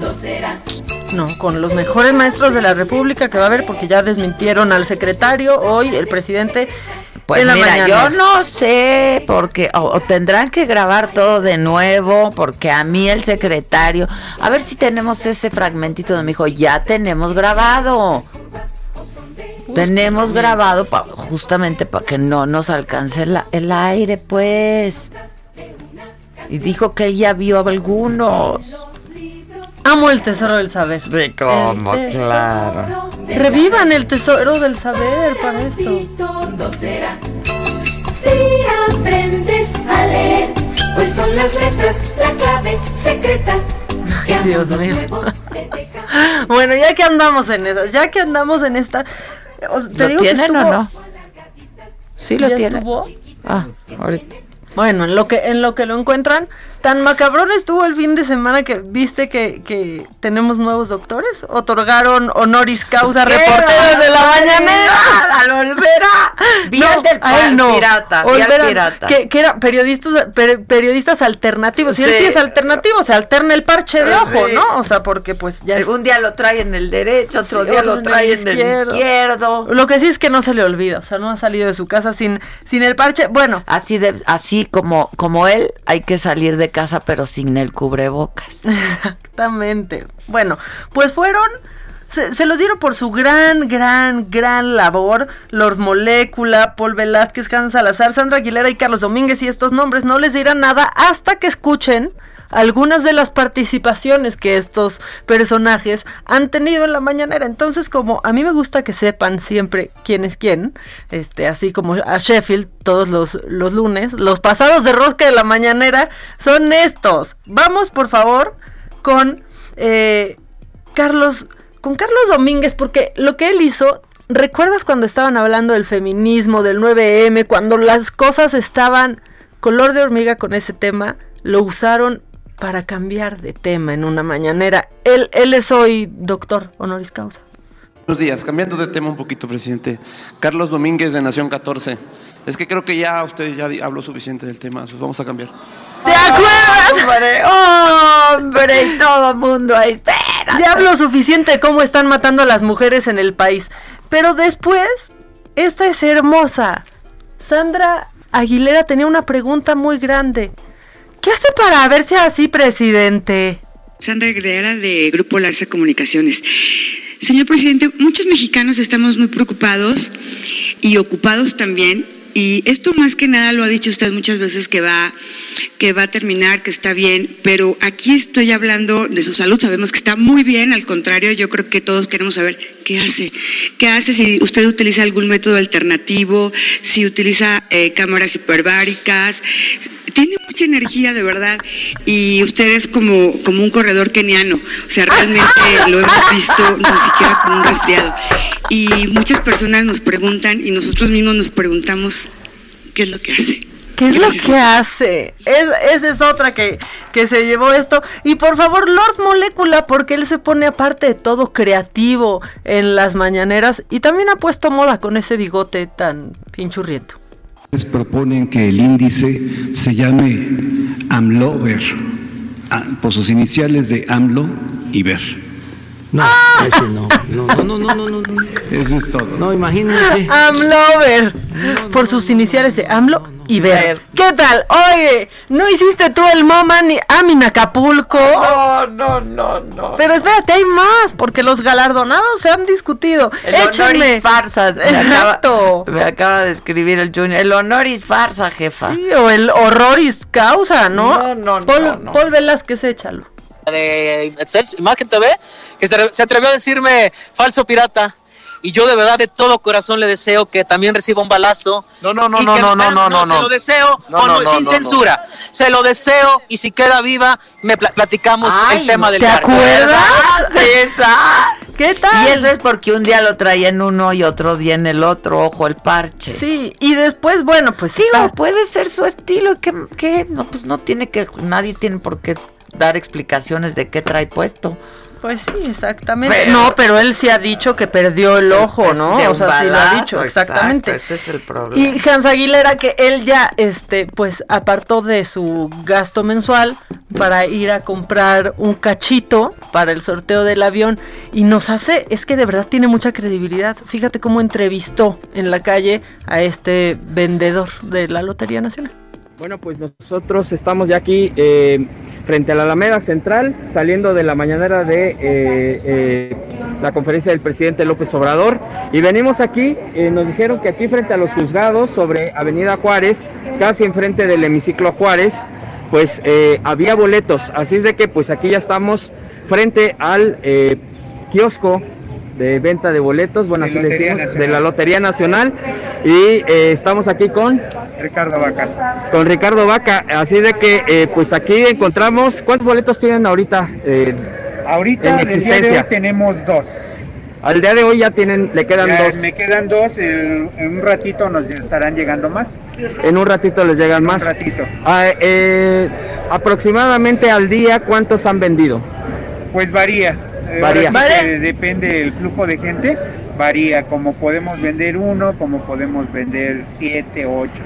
Speaker 5: no, con los mejores maestros de la República que va a haber porque ya desmintieron al secretario hoy, el presidente.
Speaker 3: Pues
Speaker 5: en la
Speaker 3: mira,
Speaker 5: mañana.
Speaker 3: yo no sé, porque o, o tendrán que grabar todo de nuevo, porque a mí el secretario, a ver si tenemos ese fragmentito donde me dijo, ya tenemos grabado. Tenemos grabado pa- justamente para que no nos alcance la- el aire, pues. Y dijo que él ya vio algunos.
Speaker 5: Amo el tesoro del saber.
Speaker 3: Sí, como, claro.
Speaker 5: Revivan el tesoro del saber para esto.
Speaker 18: todo será. Si aprendes a leer, pues son las letras la clave secreta. que a
Speaker 5: Dios mío. Bueno, ya que andamos en esa, ya que andamos en esta, te
Speaker 3: ¿Lo
Speaker 5: digo que
Speaker 3: tienen o
Speaker 5: estuvo-
Speaker 3: no? Sí lo
Speaker 5: ¿Ya
Speaker 3: tienen.
Speaker 5: estuvo?
Speaker 3: Ah, ahorita.
Speaker 5: Bueno, en lo que en lo que lo encuentran, tan macabrón estuvo el fin de semana que viste que, que tenemos nuevos doctores, otorgaron honoris causa
Speaker 3: ¡Qué
Speaker 5: reporteros de la mañanera.
Speaker 3: ¡Al Olvera! Vi al del
Speaker 5: a él no.
Speaker 3: pirata,
Speaker 5: Olvera,
Speaker 3: pirata.
Speaker 5: Que, que eran periodistas per- periodistas alternativos. Y él
Speaker 3: Sí.
Speaker 5: sí es alternativo, se alterna el parche de ojo,
Speaker 3: Sí.
Speaker 5: ¿no? O sea, porque pues ya es-
Speaker 3: Un día lo trae en el derecho, otro
Speaker 5: Sí,
Speaker 3: día
Speaker 5: otro
Speaker 3: lo trae en el izquierdo.
Speaker 5: Lo que sí es que no se le olvida, o sea, no ha salido de su casa sin, sin el parche. Bueno,
Speaker 3: Así de, así como, como él, hay que salir de casa, pero sin el cubrebocas.
Speaker 5: Exactamente. Bueno, pues fueron, se, se los dieron por su gran, gran, gran labor. Lord Molécula, Paul Velázquez, Hans Salazar, Sandra Aguilera y Carlos Domínguez. Y estos nombres no les dirán nada hasta que escuchen algunas de las participaciones que estos personajes han tenido en la mañanera. Entonces, como a mí me gusta que sepan siempre quién es quién, este, así como a Sheffield todos los, los lunes, los pasados de rosca de la mañanera son estos. Vamos, por favor, con eh, Carlos, con Carlos Domínguez, porque lo que él hizo, ¿recuerdas cuando estaban hablando del feminismo, del 9M, cuando las cosas estaban color de hormiga con ese tema? Lo usaron para cambiar de tema en una mañanera. Él, él es hoy doctor honoris causa.
Speaker 19: Buenos días, cambiando de tema un poquito, presidente. Carlos Domínguez de Nación 14. Es que creo que ya usted ya habló suficiente del tema, pues vamos a cambiar.
Speaker 5: ¿Te acuerdas?
Speaker 3: ¡Hombre! ¡Hombre! Y todo el mundo ahí. ¡Espérate!
Speaker 5: Ya hablo suficiente de cómo están matando a las mujeres en el país. Pero después, esta es hermosa. Sandra Aguilera tenía una pregunta muy grande. ¿Qué hace para verse así, presidente?
Speaker 20: Sandra Guerrera de Grupo Larsa Comunicaciones. Señor presidente, muchos mexicanos estamos muy preocupados y ocupados también y esto más que nada lo ha dicho usted muchas veces que va, que va a terminar, que está bien, pero aquí estoy hablando de su salud, sabemos que está muy bien, al contrario, yo creo que todos queremos saber qué hace, qué hace si usted utiliza algún método alternativo, si utiliza eh, cámaras hiperbáricas, mucha energía de verdad y usted es como, como un corredor keniano, o sea, realmente lo hemos visto ni siquiera con un resfriado. Y muchas personas nos preguntan y nosotros mismos nos preguntamos qué es lo que hace.
Speaker 5: ¿Qué es lo que hace? Es, esa es otra que, que se llevó esto. Y por favor, Lord Molécula, porque él se pone aparte de todo creativo en las mañaneras y también ha puesto moda con ese bigote tan pinchurriento.
Speaker 21: Proponen que el índice se llame AMLOVER, ah, por sus iniciales de AMLO y VER.
Speaker 22: No, ese no. No, no, no, no, no, no.
Speaker 21: Eso es todo.
Speaker 22: No, imagínense.
Speaker 5: AMLOVER, por sus iniciales de AMLO y ver. ¿Qué tal? Oye, ¿no hiciste tú el MoMA ni Amin Acapulco?
Speaker 3: No, no, no, no.
Speaker 5: Pero espérate, hay más, porque los galardonados se han discutido.
Speaker 3: El
Speaker 5: Échenle.
Speaker 3: honoris farsa. Me acaba,
Speaker 5: Exacto.
Speaker 3: me acaba de escribir el Junior. El honoris farsa, jefa.
Speaker 5: Sí, o el horroris causa, ¿no?
Speaker 3: No, no,
Speaker 5: Paul,
Speaker 3: no, no.
Speaker 5: Paul Velázquez, échalo.
Speaker 23: De Excel, Imagen TV, que se, se atrevió a decirme falso pirata. Y yo de verdad de todo corazón le deseo que también reciba un balazo.
Speaker 24: No, no, no, no,
Speaker 23: que-
Speaker 24: no, no, no, no,
Speaker 23: Se
Speaker 24: no.
Speaker 23: lo deseo,
Speaker 24: No,
Speaker 23: o
Speaker 24: no,
Speaker 23: no,
Speaker 24: no,
Speaker 23: sin
Speaker 24: no, no.
Speaker 23: censura. Se lo deseo y si queda viva, me pla- platicamos
Speaker 3: Ay,
Speaker 23: el tema del
Speaker 3: ¿Te
Speaker 23: barco.
Speaker 3: acuerdas esa?
Speaker 5: ¿Qué tal?
Speaker 3: Y eso es porque un día lo traía en uno y otro día en el otro, ojo el parche.
Speaker 5: Sí, y después, bueno, pues
Speaker 3: Digo,
Speaker 5: está-
Speaker 3: puede ser su estilo, que, que no, pues no tiene que, nadie tiene por qué dar explicaciones de qué trae puesto.
Speaker 5: Pues sí, exactamente.
Speaker 3: Pero-
Speaker 5: no, pero él sí ha dicho que perdió el ojo, ¿no?
Speaker 3: De
Speaker 5: O sea, sí lo ha dicho,
Speaker 3: exacto,
Speaker 5: exactamente.
Speaker 3: ese es el problema.
Speaker 5: Y Hans Aguilera que él ya, este, pues apartó de su gasto mensual para ir a comprar un cachito para el sorteo del avión y nos hace, es que de verdad tiene mucha credibilidad. Fíjate cómo entrevistó en la calle a este vendedor de la Lotería Nacional.
Speaker 25: Bueno, pues nosotros estamos ya aquí eh, frente a la Alameda Central, saliendo de la mañanera de eh, eh, la conferencia del presidente López Obrador. Y venimos aquí, eh, nos dijeron que aquí frente a los juzgados sobre Avenida Juárez, casi enfrente del hemiciclo Juárez, pues había boletos. Así es de que pues aquí ya estamos frente al kiosco de venta de boletos, bueno,
Speaker 26: De
Speaker 25: así decimos, de la Lotería Nacional. Y eh, estamos aquí con
Speaker 26: Ricardo Vaca.
Speaker 25: con Ricardo Vaca. Así de que, eh, pues aquí encontramos. ¿Cuántos boletos tienen ahorita eh,
Speaker 26: Ahorita,
Speaker 25: en
Speaker 26: del día de hoy,
Speaker 25: existencia?
Speaker 26: tenemos dos.
Speaker 25: Al día de hoy ya tienen, le quedan
Speaker 26: Ya
Speaker 25: dos.
Speaker 26: Me quedan dos, en, en un ratito nos estarán llegando más.
Speaker 25: En un ratito les llegan más.
Speaker 26: Un ratito.
Speaker 25: Ah, aproximadamente al día, ¿cuántos han vendido?
Speaker 26: Pues varía.
Speaker 25: Varía.
Speaker 26: que depende del flujo de gente, varía. Como podemos vender uno, como podemos vender siete, ocho.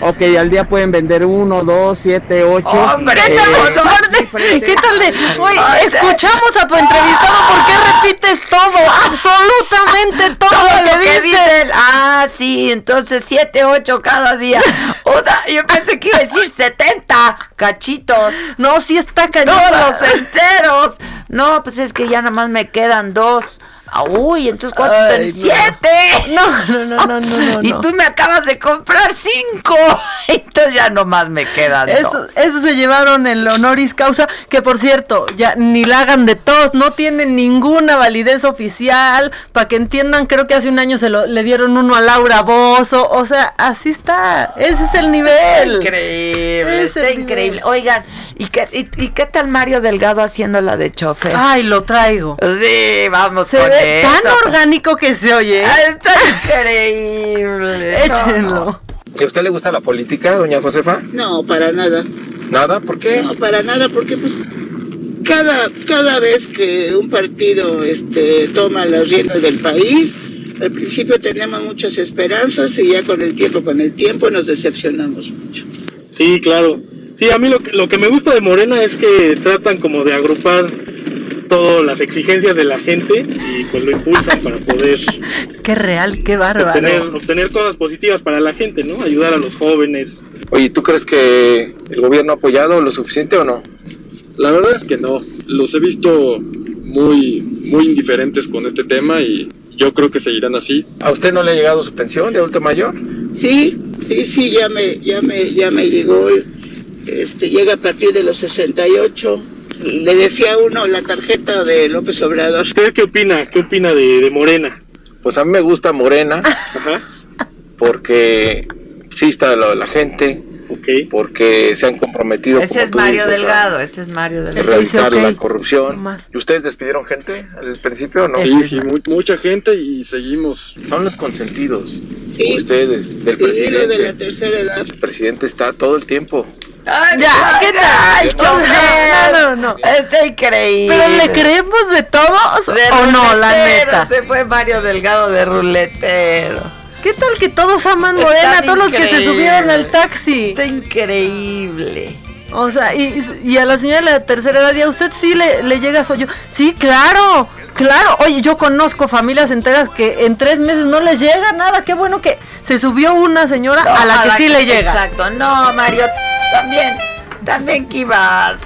Speaker 25: Ok, al día pueden vender uno, dos, siete, ocho.
Speaker 5: ¡Hombre! ¿Qué
Speaker 25: Eh,
Speaker 5: tal, ¿Qué tal de? Oye, escuchamos a tu entrevistado, ¿por qué repites todo? Absolutamente todo,
Speaker 3: Todo
Speaker 5: lo
Speaker 3: lo que
Speaker 5: dice.
Speaker 3: dicen. Ah, sí, entonces 7, 8 cada día. Una, yo pensé que iba a decir 70 cachitos.
Speaker 5: No, sí está cañón.
Speaker 3: Todos los enteros. No, pues es que ya nada más me quedan dos. Uy, entonces ¿cuántos
Speaker 5: Ay,
Speaker 3: tenés?
Speaker 5: no.
Speaker 3: ¡Siete!
Speaker 5: No, no, no, no, no, no,
Speaker 3: Y tú me acabas de comprar cinco. Entonces ya nomás me quedan
Speaker 5: Eso,
Speaker 3: dos.
Speaker 5: eso se llevaron el honoris causa, que por cierto, ya ni la hagan de todos, no tienen ninguna validez oficial, para que entiendan, creo que hace un año se lo, le dieron uno a Laura Bozo, o sea, así está, ese es el nivel.
Speaker 3: Increíble, está
Speaker 5: es el
Speaker 3: increíble. Oigan, ¿y qué, y, y qué tal Mario Delgado haciendo la de chofer?
Speaker 5: Ay, lo traigo.
Speaker 3: Sí, vamos
Speaker 5: Se
Speaker 3: con eso.
Speaker 5: tan orgánico que se oye. ¿eh?
Speaker 3: Ah, Está increíble.
Speaker 5: Échenlo.
Speaker 27: ¿Y a usted le gusta la política, doña Josefa?
Speaker 28: No, para nada.
Speaker 27: ¿Nada? ¿Por qué?
Speaker 28: No, para nada, porque pues cada, cada vez que un partido este, toma las riendas del país, al principio tenemos muchas esperanzas y ya con el tiempo, con el tiempo nos decepcionamos mucho.
Speaker 29: Sí, claro. Sí, a mí lo que, lo que me gusta de Morena es que tratan como de agrupar
Speaker 30: todas las exigencias de la gente y pues lo impulsan para poder
Speaker 5: Qué real, qué bárbaro.
Speaker 30: obtener, obtener cosas positivas para la gente, ¿no? Ayudar a los jóvenes.
Speaker 27: Oye, ¿tú crees que el gobierno ha apoyado lo suficiente o no?
Speaker 31: La verdad es que no. Los he visto muy, muy indiferentes con este tema y yo creo que seguirán así.
Speaker 27: ¿A usted no le ha llegado su pensión de adulto mayor?
Speaker 28: Sí, sí, sí, ya me, ya me, ya me llegó, este, llega a partir de los 68. Le decía uno la tarjeta de López Obrador.
Speaker 30: ¿Usted qué opina? ¿Qué opina de, de Morena?
Speaker 27: Pues a mí me gusta Morena porque sí está lo de la gente, porque se han comprometido
Speaker 3: Ese
Speaker 27: como
Speaker 3: es
Speaker 27: tú
Speaker 3: Mario
Speaker 27: dices, a
Speaker 3: Delgado, ese es Mario Delgado.
Speaker 27: erradicar la corrupción. ¿Y ustedes despidieron gente al principio o no?
Speaker 31: Sí, sí, mu- mucha gente y seguimos.
Speaker 27: Son los consentidos.
Speaker 28: Sí.
Speaker 27: Ustedes, del
Speaker 28: Sí, lo de la
Speaker 27: presidente.
Speaker 28: tercera edad.
Speaker 27: El presidente está todo el tiempo.
Speaker 3: Ay,
Speaker 5: Ya, ¿qué tal?
Speaker 3: chofer.
Speaker 5: No, no, no.
Speaker 3: Está increíble.
Speaker 5: Pero le creemos de todos
Speaker 3: De
Speaker 5: o no, la neta.
Speaker 3: Se fue Mario Delgado de ruletero.
Speaker 5: ¿Qué tal que todos aman Morena, todos los que se subieron al taxi?
Speaker 3: Está increíble.
Speaker 5: O sea, y, y a la señora de la tercera edad, ¿y a usted sí le, le llega su yo? Sí, claro, claro. Oye, yo conozco familias enteras que en tres meses no les llega nada. Qué bueno que se subió una señora a la que sí le llega.
Speaker 3: Exacto. No, Mario, también, también ibas.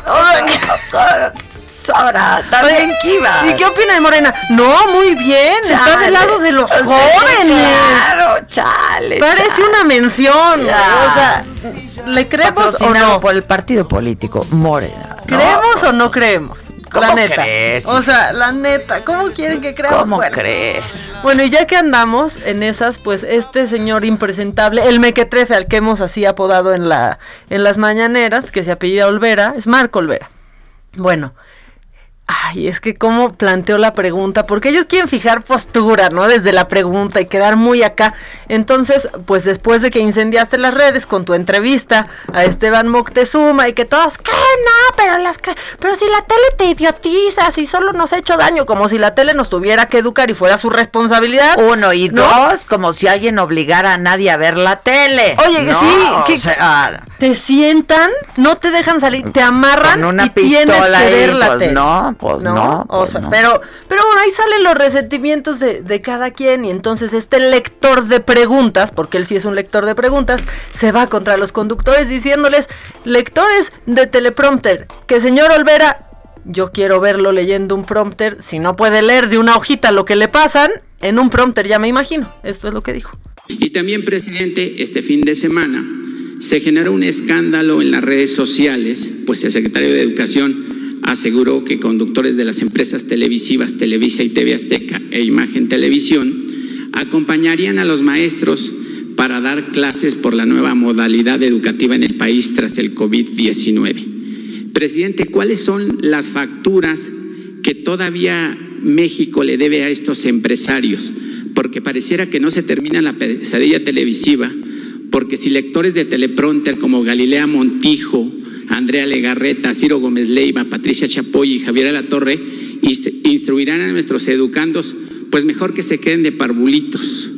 Speaker 3: Sora, también ibas.
Speaker 5: ¿Y qué opina de Morena? No, muy bien, está
Speaker 3: Chale.
Speaker 5: del lado de los
Speaker 3: Sí,
Speaker 5: jóvenes.
Speaker 3: Claro, chale.
Speaker 5: Parece
Speaker 3: chale.
Speaker 5: una mención.
Speaker 3: Ya.
Speaker 5: O sea, ¿le creemos o no?
Speaker 3: por el partido político Morena. ¿no?
Speaker 5: ¿Creemos o no creemos?
Speaker 3: ¿Cómo
Speaker 5: la neta.
Speaker 3: crees?
Speaker 5: O sea, la neta, ¿cómo quieren que creamos?
Speaker 3: ¿Cómo
Speaker 5: Bueno.
Speaker 3: crees?
Speaker 5: Bueno, y ya que andamos en esas, pues este señor impresentable, el mequetrefe al que hemos así apodado en la en las mañaneras, que se apellida Olvera, es Marco Olvera. Bueno, ay, es que cómo planteó la pregunta, porque ellos quieren fijar postura, ¿no? Desde la pregunta y quedar muy acá. Entonces, pues después de que incendiaste las redes con tu entrevista a Esteban Moctezuma y que todas, ¿qué? No, pero las que, pero si la tele te idiotiza, si solo nos ha hecho daño, como si la tele nos tuviera que educar y fuera su responsabilidad.
Speaker 3: Uno y
Speaker 5: ¿no?
Speaker 3: dos, como si alguien obligara a nadie a ver la tele.
Speaker 5: Oye,
Speaker 3: No,
Speaker 5: sí,
Speaker 3: o
Speaker 5: que
Speaker 3: sea,
Speaker 5: te sientan, no te dejan salir, te amarran
Speaker 3: con una
Speaker 5: y tienes
Speaker 3: pistola
Speaker 5: que
Speaker 3: ahí,
Speaker 5: ver la
Speaker 3: pues
Speaker 5: tele.
Speaker 3: no, pues no,
Speaker 5: O
Speaker 3: pues
Speaker 5: sea,
Speaker 3: no.
Speaker 5: pero, pero bueno, ahí salen los resentimientos de, de cada quien y entonces este lector de preguntas, porque él sí es un lector de preguntas, se va contra los conductores diciéndoles, lectores de teleprompter, que señor Olvera, yo quiero verlo leyendo un prompter, si no puede leer de una hojita lo que le pasan, en un prompter ya me imagino, esto es lo que dijo.
Speaker 32: Y también, presidente, este fin de semana se generó un escándalo en las redes sociales, pues el secretario de Educación aseguró que conductores de las empresas televisivas Televisa y TV Azteca e Imagen Televisión acompañarían a los maestros para dar clases por la nueva modalidad educativa en el país tras el COVID-19. Presidente, ¿cuáles son las facturas que todavía México le debe a estos empresarios? Porque pareciera que no se termina la pesadilla televisiva, porque si lectores de teleprompter como Galilea Montijo, Andrea Legarreta, Ciro Gómez Leiva, Patricia Chapoy y Javier Alatorre inst- instruirán a nuestros educandos, pues mejor que se queden de parvulitos.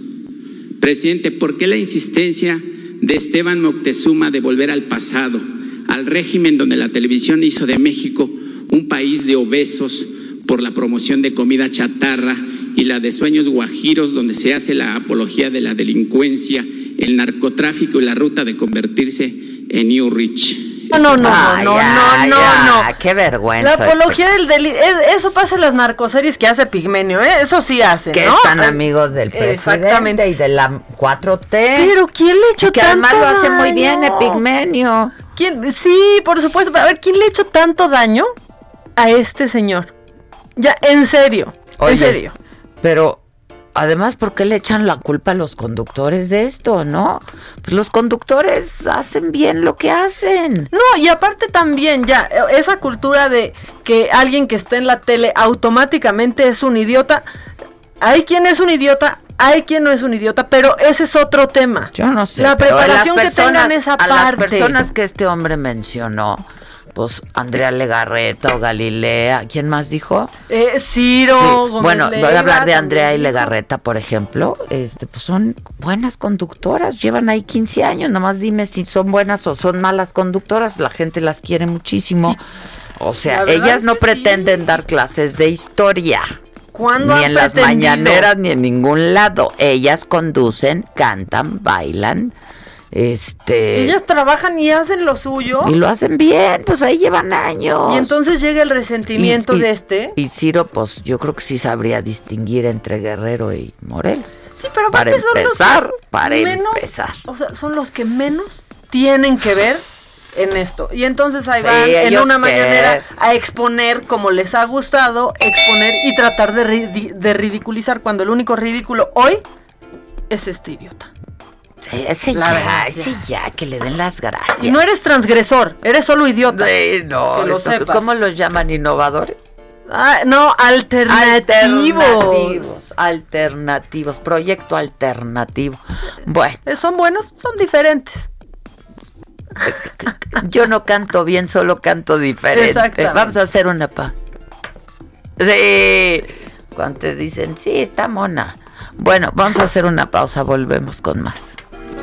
Speaker 32: Presidente, ¿por qué la insistencia de Esteban Moctezuma de volver al pasado, al régimen donde la televisión hizo de México un país de obesos por la promoción de comida chatarra y la de sueños guajiros donde se hace la apología de la delincuencia, el narcotráfico y la ruta de convertirse en New Rich?
Speaker 5: No, no, no, no, no, no, no.
Speaker 3: Qué vergüenza.
Speaker 5: La apología del delito, eso pasa en las narcoseries que hace Pigmenio, ¿eh? Eso sí hace,
Speaker 3: que
Speaker 5: ¿no?
Speaker 3: es tan
Speaker 5: Eh,
Speaker 3: amigo del presidente
Speaker 5: Exactamente.
Speaker 3: y de la 4T.
Speaker 5: Pero ¿quién le echó
Speaker 3: que
Speaker 5: tanto
Speaker 3: además lo hace muy bien? Epigmenio.
Speaker 5: ¿Quién? Sí, por supuesto, a ver, ¿quién le echó tanto daño a este señor? Ya, en serio,
Speaker 3: Oye,
Speaker 5: en serio.
Speaker 3: Pero además, ¿por qué le echan la culpa a los conductores de esto, no? Pues los conductores hacen bien lo que hacen.
Speaker 5: No, y aparte también ya, esa cultura de que alguien que está en la tele automáticamente es un idiota. Hay quien es un idiota, hay quien no es un idiota, pero ese es otro tema.
Speaker 3: Yo no sé.
Speaker 5: La
Speaker 3: pero a las
Speaker 5: preparación que tengan esa
Speaker 3: a las personas que este hombre mencionó, pues Andrea Legarreta o Galilea, ¿quién más dijo?
Speaker 5: Eh, Ciro,
Speaker 3: Sí.
Speaker 5: Gómez
Speaker 3: Bueno, voy a hablar de Andrea y. Legarreta, por ejemplo. Este, pues son buenas conductoras, llevan ahí 15 años. Nomás dime si son buenas o son malas conductoras. La gente las quiere muchísimo. O sea, ellas
Speaker 5: es
Speaker 3: no pretenden dar clases de historia.
Speaker 5: ¿Cuándo
Speaker 3: Ni en las mañaneras ni en ningún lado. Ellas conducen, cantan, bailan, este
Speaker 5: Ellas trabajan y hacen lo suyo.
Speaker 3: y lo hacen bien, pues ahí llevan años.
Speaker 5: Y entonces llega el resentimiento
Speaker 3: Y- y-
Speaker 5: de este.
Speaker 3: Y Ciro, pues yo creo que sí sabría distinguir entre Guerrero y Morel.
Speaker 5: Sí, pero
Speaker 3: para
Speaker 5: aparte son los
Speaker 3: empezar,
Speaker 5: que
Speaker 3: para
Speaker 5: menos,
Speaker 3: empezar.
Speaker 5: O sea, son los que menos tienen que ver en esto. Y entonces ahí
Speaker 3: Sí,
Speaker 5: van en una
Speaker 3: qué.
Speaker 5: mañanera a exponer como les ha gustado, exponer y tratar de, ri- de ridiculizar cuando el único ridículo hoy es este idiota.
Speaker 3: Sí, ese
Speaker 5: La
Speaker 3: ya,
Speaker 5: verdad,
Speaker 3: ese ya, que le den las gracias.
Speaker 5: Y no eres transgresor, eres solo idiota.
Speaker 3: Sí, no,
Speaker 5: lo
Speaker 3: esto-. ¿cómo los llaman innovadores?
Speaker 5: Ah, no, alternativos.
Speaker 3: Alternativos, alternativos, proyecto alternativo. Bueno,
Speaker 5: Eh, ¿Son buenos? Son diferentes.
Speaker 3: yo no canto bien, solo canto diferente.
Speaker 5: Exactamente.
Speaker 3: Vamos a hacer una pa. Sí, cuando te dicen, sí, está mona. Bueno, vamos a hacer una pausa, volvemos con más.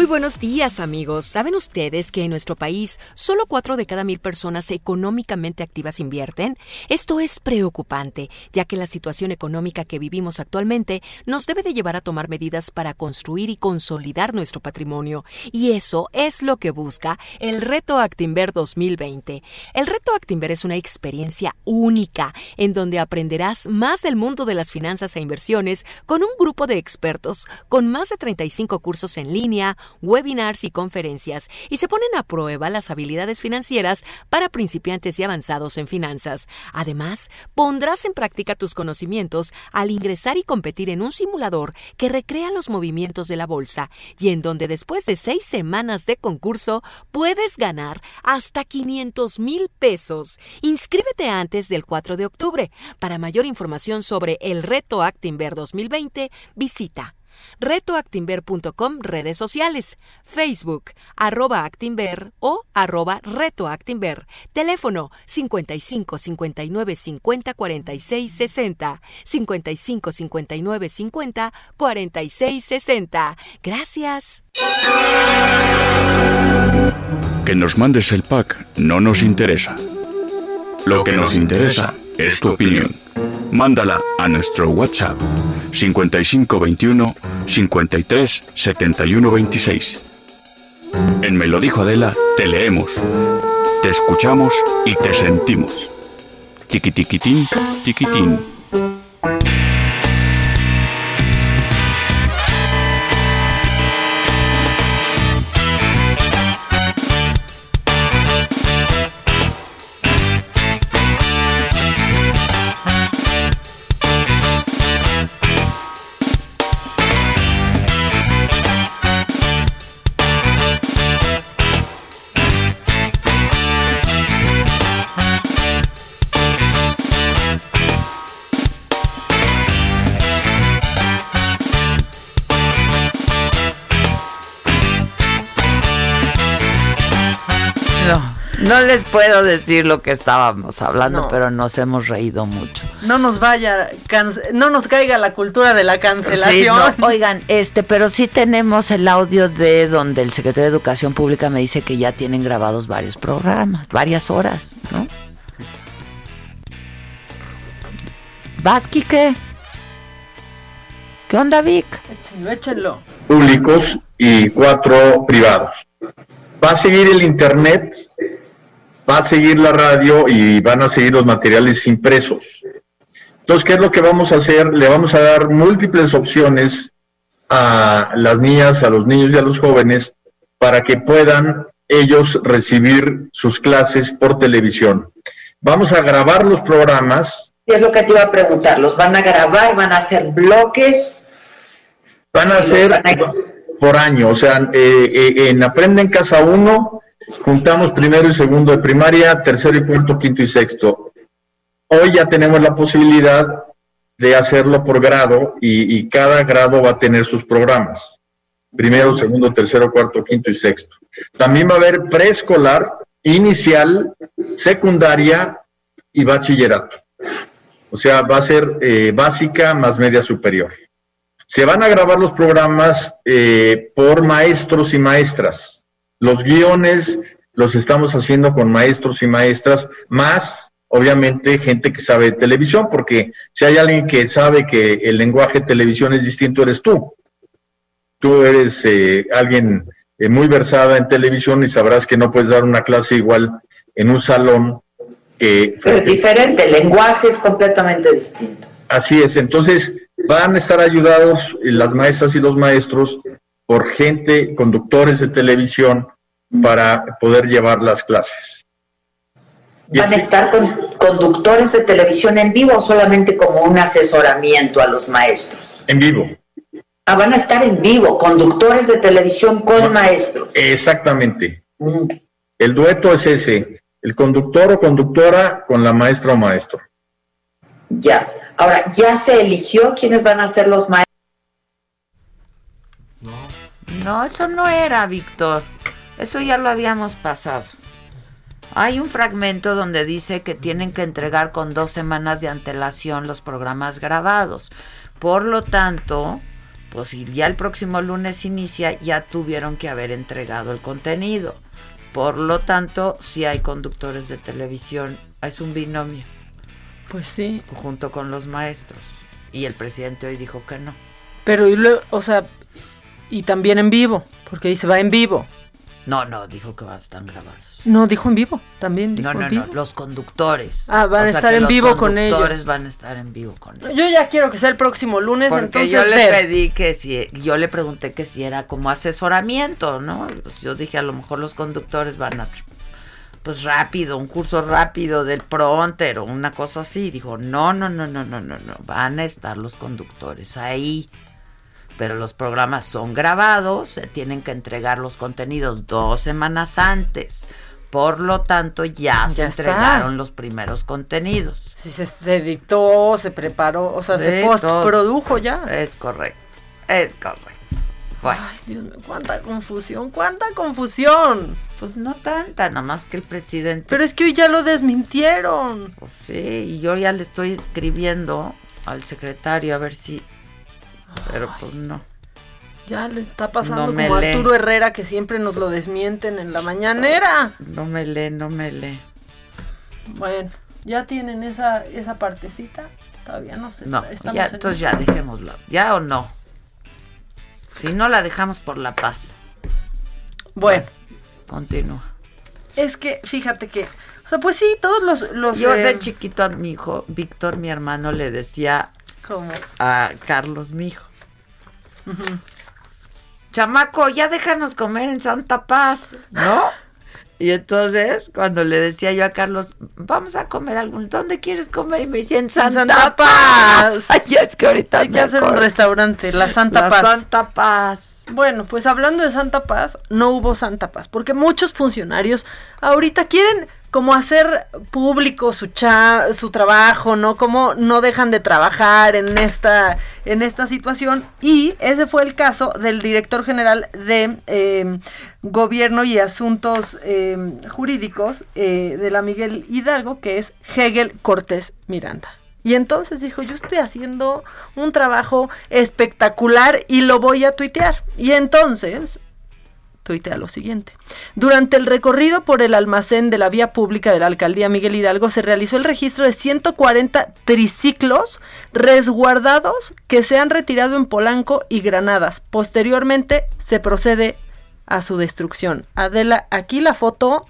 Speaker 33: Muy buenos días amigos. ¿Saben ustedes que en nuestro país solo 4 de cada mil personas económicamente activas invierten? Esto es preocupante, ya que la situación económica que vivimos actualmente nos debe de llevar a tomar medidas para construir y consolidar nuestro patrimonio. Y eso es lo que busca el Reto Actinver 2020. El Reto Actinver es una experiencia única en donde aprenderás más del mundo de las finanzas e inversiones con un grupo de expertos con más de 35 cursos en línea, webinars y conferencias, y se ponen a prueba las habilidades financieras para principiantes y avanzados en finanzas. Además, pondrás en práctica tus conocimientos al ingresar y competir en un simulador que recrea los movimientos de la bolsa y en donde después de seis semanas de concurso puedes ganar hasta 500 mil pesos. Inscríbete antes del 4 de octubre. Para mayor información sobre el reto Actinver 2020, visita retoactinver.com redes sociales, Facebook, arroba Actinver o arroba retoactinver, teléfono 55 59 50 46 60, 55 59 50 46 60. Gracias.
Speaker 34: Que nos mandes el pack no nos interesa. Lo que nos interesa es tu opinión. Mándala a nuestro WhatsApp 5521 53 71 26. En Me lo dijo Adela, te leemos, te escuchamos y te sentimos. Tiquitiquitín, tiquitín.
Speaker 3: No les puedo decir lo que estábamos hablando,
Speaker 5: No.
Speaker 3: pero nos hemos reído mucho.
Speaker 5: No nos vaya, no nos caiga la cultura de la cancelación.
Speaker 3: Sí, no, oigan, este, pero sí tenemos el audio de donde el secretario de Educación Pública me dice que ya tienen grabados varios programas, varias horas, ¿no? ¿Vas, Quique? ¿Qué onda, Vic?
Speaker 5: Échenlo, échenlo.
Speaker 35: públicos y cuatro privados. Va a seguir el Internet va a seguir la radio y van a seguir los materiales impresos. Entonces, ¿qué es lo que vamos a hacer? Le vamos a dar múltiples opciones a las niñas, a los niños y a los jóvenes para que puedan ellos recibir sus clases por televisión. Vamos a grabar los programas.
Speaker 3: Y es lo que te iba a preguntar, ¿los van a grabar? ¿Van a hacer bloques?
Speaker 35: Van a hacer por año, o sea, eh, eh, en Aprende en Casa 1 juntamos primero y segundo de primaria, tercero y cuarto, quinto y sexto. Hoy ya tenemos la posibilidad de hacerlo por grado y, cada grado va a tener sus programas. Primero, segundo, tercero, cuarto, quinto y sexto. También va a haber preescolar, inicial, secundaria y bachillerato. O sea, va a ser eh, básica más media superior. Se van a grabar los programas eh, por maestros y maestras. Los guiones los estamos haciendo con maestros y maestras, más obviamente gente que sabe de televisión, porque si hay alguien que sabe que el lenguaje de televisión es distinto, eres tú. Tú eres eh, alguien eh, muy versada en televisión y sabrás que no puedes dar una clase igual en un salón que...
Speaker 3: Pero es diferente, el lenguaje es completamente distinto.
Speaker 35: Así es, entonces van a estar ayudados eh, las maestras y los maestros por gente, conductores de televisión, para poder llevar las clases.
Speaker 3: ¿Van a estar con conductores de televisión en vivo o solamente como un asesoramiento a los maestros?
Speaker 35: En vivo.
Speaker 3: Ah, van a estar en vivo, conductores de televisión con maestros.
Speaker 35: Exactamente. El dueto es ese, el conductor o conductora con la maestra o maestro.
Speaker 3: Ya. Ahora, ¿ya se eligió quiénes van a ser los maestros? No, eso no era, Víctor. Eso ya lo habíamos pasado. Hay un fragmento donde dice que tienen que entregar con dos semanas de antelación los programas grabados. Por lo tanto, pues si ya el próximo lunes inicia, ya tuvieron que haber entregado el contenido. Por lo tanto, si hay conductores de televisión, es un binomio.
Speaker 5: Pues sí.
Speaker 3: Junto con los maestros. Y el presidente hoy dijo que no.
Speaker 5: Pero, y luego, o sea, y también en vivo, porque dice va en vivo.
Speaker 3: No, no, dijo que van a estar grabados.
Speaker 5: No, dijo en vivo, también dijo
Speaker 3: No, no,
Speaker 5: en vivo.
Speaker 3: no, los conductores.
Speaker 5: Ah, van
Speaker 3: O
Speaker 5: a estar en
Speaker 3: los
Speaker 5: vivo con ellos.
Speaker 3: conductores van a estar en vivo con ellos.
Speaker 5: Yo ya quiero que sea el próximo lunes,
Speaker 3: Porque
Speaker 5: entonces
Speaker 3: yo le
Speaker 5: ver.
Speaker 3: pedí que si, yo le pregunté que si era como asesoramiento, ¿no? Pues yo dije a lo mejor los conductores van a, pues rápido, un curso rápido del pronter o una cosa así. Dijo, no, no, no, no, no, no, no, van a estar los conductores ahí. Pero los programas son grabados, se tienen que entregar los contenidos dos semanas antes. Por lo tanto, ya, se
Speaker 5: está.
Speaker 3: entregaron los primeros contenidos.
Speaker 5: Si se, se dictó, se preparó, o sea, se
Speaker 3: Sí,
Speaker 5: postprodujo ya.
Speaker 3: Es correcto, es correcto. Bueno.
Speaker 5: Ay, Dios mío, cuánta confusión, cuánta confusión.
Speaker 3: Pues no tanta, nada más que el presidente.
Speaker 5: Pero es que hoy ya lo desmintieron.
Speaker 3: Pues sí, y yo ya le estoy escribiendo al secretario a ver si. Pero pues no.
Speaker 5: Ya le está pasando
Speaker 3: No
Speaker 5: como a. Arturo Herrera que siempre nos lo desmienten en la mañanera.
Speaker 3: No me lee, no me lee.
Speaker 5: Bueno, ya tienen esa, esa partecita. Todavía no sé.
Speaker 3: No, ya,
Speaker 5: en
Speaker 3: entonces ya dejémoslo. ¿Ya o no? Si no, la dejamos por la paz.
Speaker 5: Bueno,
Speaker 3: Continúa.
Speaker 5: es que fíjate que, o sea, pues sí, todos los... los
Speaker 3: Yo
Speaker 5: eh,
Speaker 3: de chiquito a mi hijo, Víctor, mi hermano, le decía
Speaker 5: ¿Cómo?
Speaker 3: a Carlos, mi hijo. Chamaco, ya déjanos comer en Santa Paz, ¿no? Y entonces, cuando le decía yo a Carlos, vamos a comer algún, ¿dónde quieres comer? Y me decía, en Santa,
Speaker 5: Santa
Speaker 3: Paz.
Speaker 5: Paz.
Speaker 3: Ay, es que ahorita
Speaker 5: Hay que hacer un restaurante, la Santa
Speaker 3: La
Speaker 5: Paz.
Speaker 3: Santa Paz.
Speaker 5: Bueno, pues hablando de Santa Paz, no hubo Santa Paz, porque muchos funcionarios ahorita quieren como hacer público su trabajo, ¿no? Como no dejan de trabajar en esta situación y ese fue el caso del director general de eh, Gobierno y Asuntos eh, Jurídicos eh, de la Miguel Hidalgo, que es Hegel Cortés Miranda. Y entonces dijo, yo estoy haciendo un trabajo espectacular y lo voy a tuitear. Y entonces tuitea lo siguiente. Durante el recorrido por el almacén de la vía pública de la alcaldía Miguel Hidalgo se realizó el registro de 140 triciclos resguardados que se han retirado en Polanco y Granadas. Posteriormente se procede a su destrucción. Adela, aquí la foto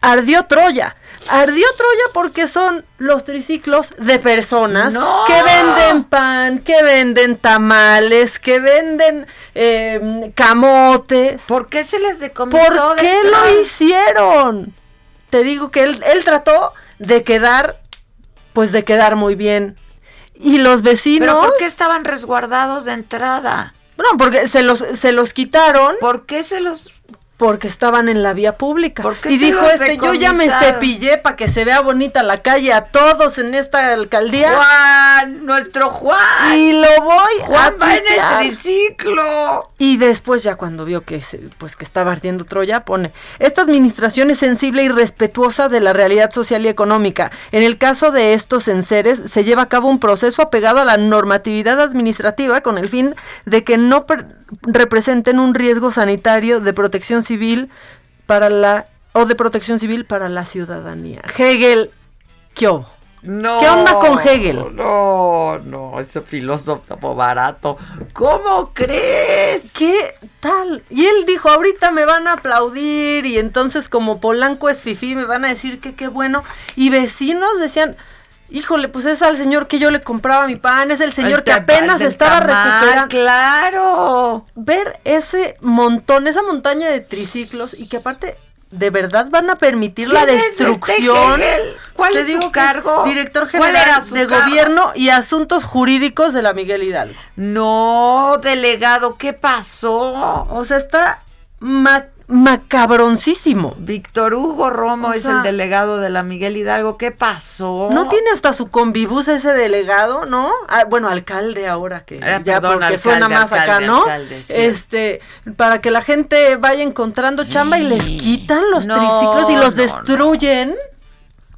Speaker 5: ardió Troya. Ardió Troya porque son los triciclos de personas
Speaker 3: ¡No!
Speaker 5: que venden pan, que venden tamales, que venden eh, camotes.
Speaker 3: ¿Por qué se les decomisó
Speaker 5: ¿Por qué lo hicieron? Te digo que él, él trató de quedar, pues de quedar muy bien. Y los vecinos...
Speaker 3: ¿Pero por qué estaban resguardados de entrada?
Speaker 5: No, porque se los, se los quitaron.
Speaker 3: ¿Por qué se los...?
Speaker 5: Porque estaban en la vía pública. Y dijo este, yo ya me cepillé para que se vea bonita la calle a todos en esta alcaldía.
Speaker 3: Juan, nuestro Juan.
Speaker 5: Y lo voy
Speaker 3: Juan
Speaker 5: a
Speaker 3: va en el triciclo.
Speaker 5: Y después ya cuando vio que se- pues que estaba ardiendo Troya pone esta administración es sensible y respetuosa de la realidad social y económica. En el caso de estos enseres se lleva a cabo un proceso apegado a la normatividad administrativa con el fin de que no per- representen un riesgo sanitario de protección civil para la o de protección civil para la ciudadanía. Hegel, ¿qué hubo?
Speaker 3: No.
Speaker 5: ¿Qué onda con Hegel?
Speaker 3: No, no, ese filósofo barato. ¿Cómo crees?
Speaker 5: ¿Qué tal? Y él dijo, ahorita me van a aplaudir y entonces como Polanco es fifí me van a decir que qué bueno. Y vecinos decían, híjole, pues es al señor que yo le compraba mi pan, es el señor
Speaker 3: El
Speaker 5: que apenas estaba
Speaker 3: tamal,
Speaker 5: recuperando.
Speaker 3: Claro.
Speaker 5: Ver ese montón, esa montaña de triciclos y que aparte... ¿De verdad van a permitir la
Speaker 3: ¿Quién es este
Speaker 5: destrucción?
Speaker 3: ¿Cuál
Speaker 5: Te
Speaker 3: es su
Speaker 5: digo es
Speaker 3: cargo?
Speaker 5: Director
Speaker 3: ¿Cuál
Speaker 5: General
Speaker 3: era su
Speaker 5: de
Speaker 3: cargo?
Speaker 5: Gobierno y Asuntos Jurídicos de la Miguel Hidalgo.
Speaker 3: No, delegado, ¿qué pasó?
Speaker 5: O sea, está macabroncísimo.
Speaker 3: Víctor Hugo Romo
Speaker 5: O
Speaker 3: es el delegado de la Miguel Hidalgo. ¿Qué pasó?
Speaker 5: ¿No tiene hasta su convibus ese delegado, no? Ah, bueno, alcalde ahora que
Speaker 3: Ah,
Speaker 5: ya
Speaker 3: perdón,
Speaker 5: porque
Speaker 3: alcalde,
Speaker 5: suena más acá, ¿no?
Speaker 3: alcalde, sí.
Speaker 5: este, para que la gente vaya encontrando chamba y les quitan los
Speaker 3: No,
Speaker 5: triciclos y los
Speaker 3: no,
Speaker 5: destruyen.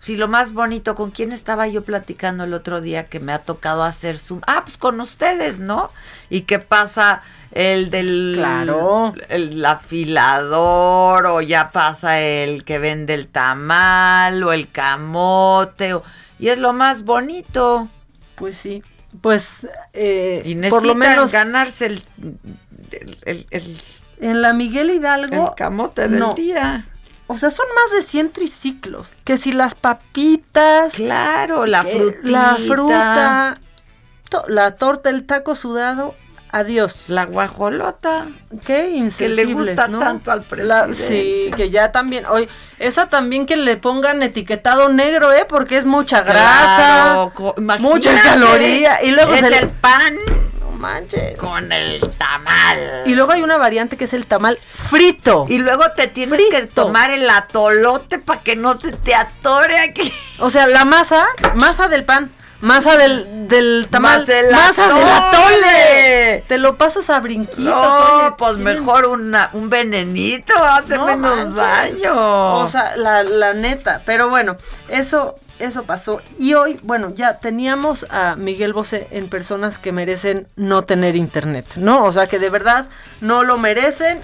Speaker 3: Sí, lo más bonito, ¿con quién estaba yo platicando el otro día que me ha tocado hacer Zoom? Ah, pues con ustedes, ¿no? ¿Y qué pasa el del
Speaker 5: Claro.
Speaker 3: el afilador o ya pasa el que vende el tamal o el camote o- y es lo más bonito.
Speaker 5: Pues sí. Pues eh,
Speaker 3: Y
Speaker 5: por lo menos
Speaker 3: ganarse el, el, el-
Speaker 5: en la Miguel Hidalgo
Speaker 3: el camote del
Speaker 5: no.
Speaker 3: día.
Speaker 5: O sea, son más de 100 triciclos. Que si las papitas.
Speaker 3: Claro, la
Speaker 5: que
Speaker 3: frutita.
Speaker 5: La fruta. to- la torta, el taco sudado. Adiós.
Speaker 3: La guajolota.
Speaker 5: Qué
Speaker 3: Que le gusta
Speaker 5: ¿no?
Speaker 3: tanto al
Speaker 5: La-
Speaker 3: presidente.
Speaker 5: sí, que ya también. Hoy, esa también que le pongan etiquetado negro, ¿eh? Porque es mucha grasa.
Speaker 3: Claro,
Speaker 5: mucha caloría. Y luego
Speaker 3: es
Speaker 5: se le-
Speaker 3: el pan
Speaker 5: No manches.
Speaker 3: con el tamal.
Speaker 5: Y luego hay una variante que es el tamal frito.
Speaker 3: Y luego te tienes que tomar el atolote para que no se te atore aquí.
Speaker 5: O sea, la masa, masa del pan, masa del, del tamal,
Speaker 3: Más el
Speaker 5: masa del
Speaker 3: atole.
Speaker 5: atole. Te lo pasas a brinquitos.
Speaker 3: No,
Speaker 5: oye,
Speaker 3: pues mejor una, un venenito hace
Speaker 5: No
Speaker 3: menos
Speaker 5: manches.
Speaker 3: daño.
Speaker 5: O sea, la, la neta. Pero bueno, eso, eso pasó. Y hoy, bueno, ya teníamos a Miguel Bosé en personas que merecen no tener internet, ¿no? O sea, que de verdad no lo merecen.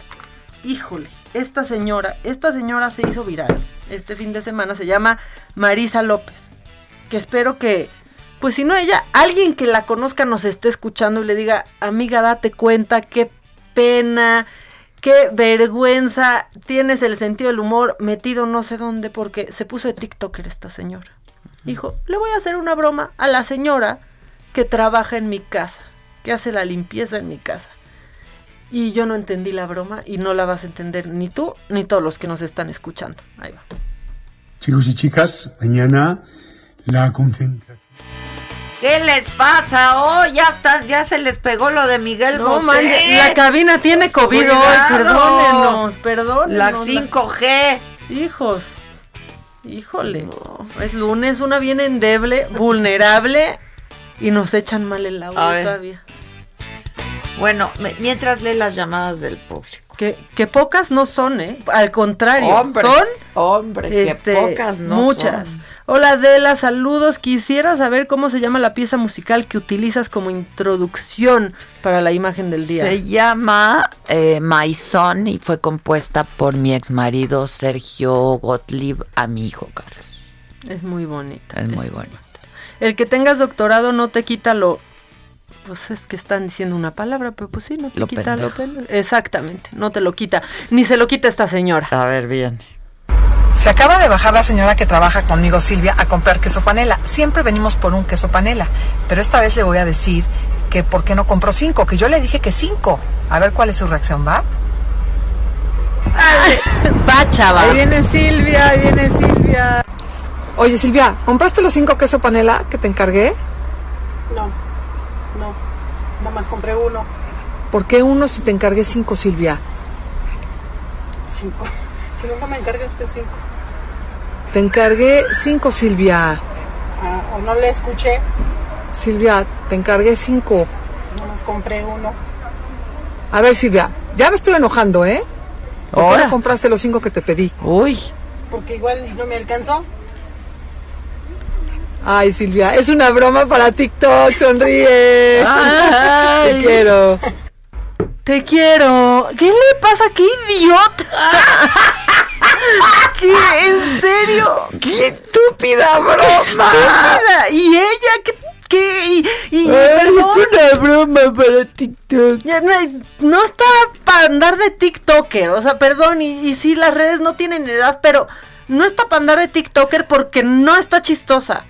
Speaker 5: Híjole, esta señora, esta señora se hizo viral este fin de semana, se llama Marisa López. Que espero que, pues si no ella, alguien que la conozca nos esté escuchando y le diga, amiga, date cuenta, qué pena, qué vergüenza, tienes el sentido del humor metido no sé dónde porque se puso de TikToker esta señora. Dijo, le voy a hacer una broma a la señora que trabaja en mi casa, que hace la limpieza en mi casa. Y yo no entendí la broma y no la vas a entender ni tú ni todos los que nos están escuchando. Ahí va.
Speaker 36: Chicos y chicas, mañana la concentración.
Speaker 3: ¿Qué les pasa? Oh, ya está, ya se les pegó lo de Miguel
Speaker 5: No
Speaker 3: Bosé.
Speaker 5: la cabina tiene COVID hoy, perdónenos, perdónenos.
Speaker 3: La 5G.
Speaker 5: Hijos. Híjole. Es lunes, una bien endeble, vulnerable y nos echan mal el audio todavía.
Speaker 3: Bueno, me- mientras lee las llamadas del público.
Speaker 5: Que, que pocas no son, ¿eh? Al contrario,
Speaker 3: Hombre,
Speaker 5: son
Speaker 3: hombre, que
Speaker 5: este,
Speaker 3: pocas no
Speaker 5: muchas.
Speaker 3: son.
Speaker 5: Hola Adela, saludos. Quisiera saber cómo se llama la pieza musical que utilizas como introducción para la imagen del día.
Speaker 3: Se llama eh, My Son y fue compuesta por mi ex marido Sergio Gottlieb, a mi hijo Carlos.
Speaker 5: Es muy bonita.
Speaker 3: Es muy bonito.
Speaker 5: El que tengas doctorado no te quita lo. Pues es que están diciendo una palabra, pero pues sí, no te
Speaker 3: Lo
Speaker 5: quita lo
Speaker 3: pendejo.
Speaker 5: Exactamente, no te lo quita. Ni se lo quita esta señora.
Speaker 3: A ver, bien.
Speaker 37: Se acaba de bajar la señora que trabaja conmigo, Silvia, a comprar queso panela. Siempre venimos por un queso panela, pero esta vez le voy a decir que por qué no compró cinco, que yo le dije que cinco. A ver cuál es su reacción, ¿va?
Speaker 5: Va, chava.
Speaker 37: Ahí viene Silvia, ahí viene Silvia. Oye, Silvia, ¿compraste los cinco queso panela que te encargué?
Speaker 38: No, no, nada más compré uno.
Speaker 37: ¿Por qué uno si te encargué cinco, Silvia?
Speaker 38: Cinco. Si nunca me encargaste cinco.
Speaker 37: Te encargué cinco, Silvia.
Speaker 38: Ah, o no le escuché,
Speaker 37: Silvia, te encargué cinco.
Speaker 38: nada más compré uno.
Speaker 37: A ver, Silvia, ya me estoy enojando, ¿eh? ¿Por qué
Speaker 5: Ahora.
Speaker 37: no compraste los cinco que te pedí?
Speaker 5: Uy.
Speaker 38: Porque igual no me alcanzó.
Speaker 37: Ay, Silvia, es una broma para TikTok, sonríe.
Speaker 5: Ay.
Speaker 37: Te quiero.
Speaker 5: Te quiero. ¿Qué le pasa? ¡Qué idiota! ¿Qué? ¿En serio? ¡Qué estúpida broma! estúpida! ¿Y ella? ¿Qué? qué? Y, y perdón.
Speaker 37: una broma para TikTok.
Speaker 5: No está para andar de TikToker, o sea, perdón, y, y sí, las redes no tienen edad, pero no está para andar de TikToker porque no está chistosa.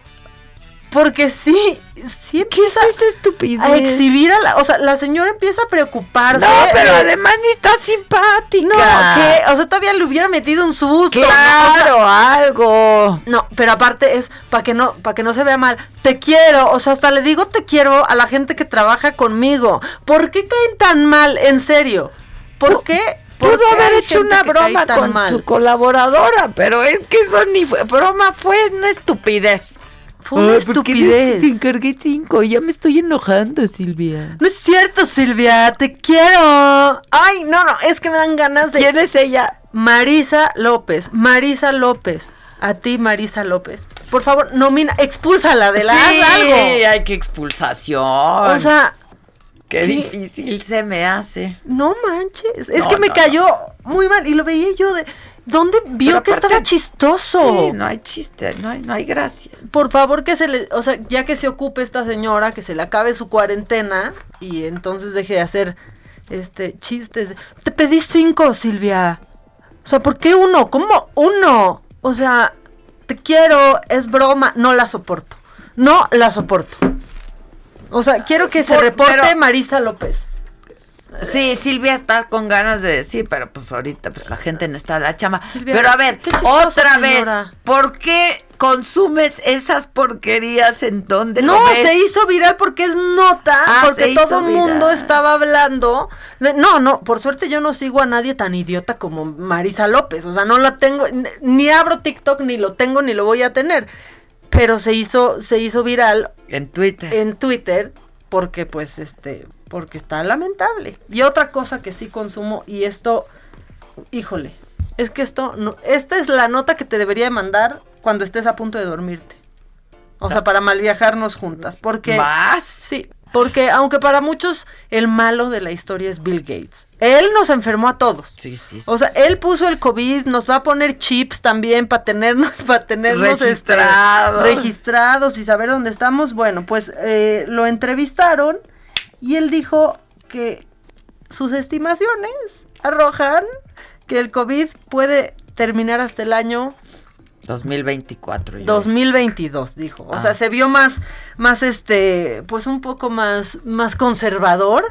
Speaker 5: Porque sí, sí empieza
Speaker 3: estupidez?
Speaker 5: a exhibir a la, o sea, la señora empieza a preocuparse.
Speaker 3: No, pero además ni está simpática.
Speaker 5: No, que, o sea, todavía le hubiera metido un susto. ¿no? O sea,
Speaker 3: Claro, algo.
Speaker 5: no, pero aparte es para que no, para que no se vea mal. Te quiero, o sea, hasta le digo te quiero a la gente que trabaja conmigo. ¿Por qué caen tan mal? En serio. ¿Por qué? ¿Por
Speaker 3: Pudo
Speaker 5: qué
Speaker 3: haber hecho una broma con
Speaker 5: mal?
Speaker 3: su colaboradora, pero es que eso ni fue broma, fue una estupidez.
Speaker 5: Fue una
Speaker 3: Ay, ¿por qué
Speaker 5: estupidez.
Speaker 3: Te encargué cinco ya me estoy enojando, Silvia.
Speaker 5: No es cierto, Silvia, te quiero. Ay, no, no, es que me dan ganas de.
Speaker 3: ¿Quién es ella?
Speaker 5: Marisa López. Marisa López. A ti, Marisa López. Por favor, nomina, expúlsala de la
Speaker 3: sí,
Speaker 5: haz algo.
Speaker 3: hay que expulsación.
Speaker 5: O sea,
Speaker 3: qué difícil se me hace.
Speaker 5: no manches. Es
Speaker 3: No,
Speaker 5: que me
Speaker 3: no,
Speaker 5: cayó muy mal y lo veía yo de. ¿Dónde vio que estaba chistoso?
Speaker 3: Sí, no hay chiste, no hay, no hay gracia.
Speaker 5: Por favor que se le, o sea, ya que se ocupe esta señora, que se le acabe su cuarentena y entonces deje de hacer este chistes. Te pedí cinco, Silvia. O sea, ¿por qué uno? ¿Cómo uno? O sea, te quiero, es broma, no la soporto. No la soporto. O sea, quiero que se
Speaker 3: Por-
Speaker 5: reporte
Speaker 3: pero-
Speaker 5: Marisa López.
Speaker 3: Sí, Silvia está con ganas de decir, pero pues ahorita pues la gente no está a la chama.
Speaker 5: Silvia,
Speaker 3: pero a ver, otra
Speaker 5: señora.
Speaker 3: vez, ¿por qué consumes esas porquerías en donde
Speaker 5: No,
Speaker 3: lo ves?
Speaker 5: se hizo viral porque es nota,
Speaker 3: Ah,
Speaker 5: porque todo el mundo estaba hablando. de- no, no, por suerte yo no sigo a nadie tan idiota como Marisa López. O sea, no la tengo, ni abro TikTok, ni lo tengo, ni lo voy a tener. Pero se hizo, se hizo viral
Speaker 3: En Twitter.
Speaker 5: en Twitter porque, pues, este, porque está lamentable. Y otra cosa que sí consumo, y esto, híjole, es que esto, no, esta es la nota que te debería de mandar cuando estés a punto de dormirte. O sea, para mal viajarnos juntas. Porque.
Speaker 3: ¿Más?
Speaker 5: Sí. Porque aunque para muchos el malo de la historia es Bill Gates. Él nos enfermó a todos.
Speaker 3: Sí, sí, sí.
Speaker 5: O sea, él puso el COVID, nos va a poner chips también para tenernos, para tenernos este,
Speaker 3: Registrados.
Speaker 5: registrados y saber dónde estamos. Bueno, pues eh, lo entrevistaron y él dijo que sus estimaciones arrojan que el COVID puede terminar hasta el año
Speaker 3: 2024. yo.
Speaker 5: 2022, dijo. O
Speaker 3: Ah.
Speaker 5: sea, se vio más, más este, pues un poco más, más conservador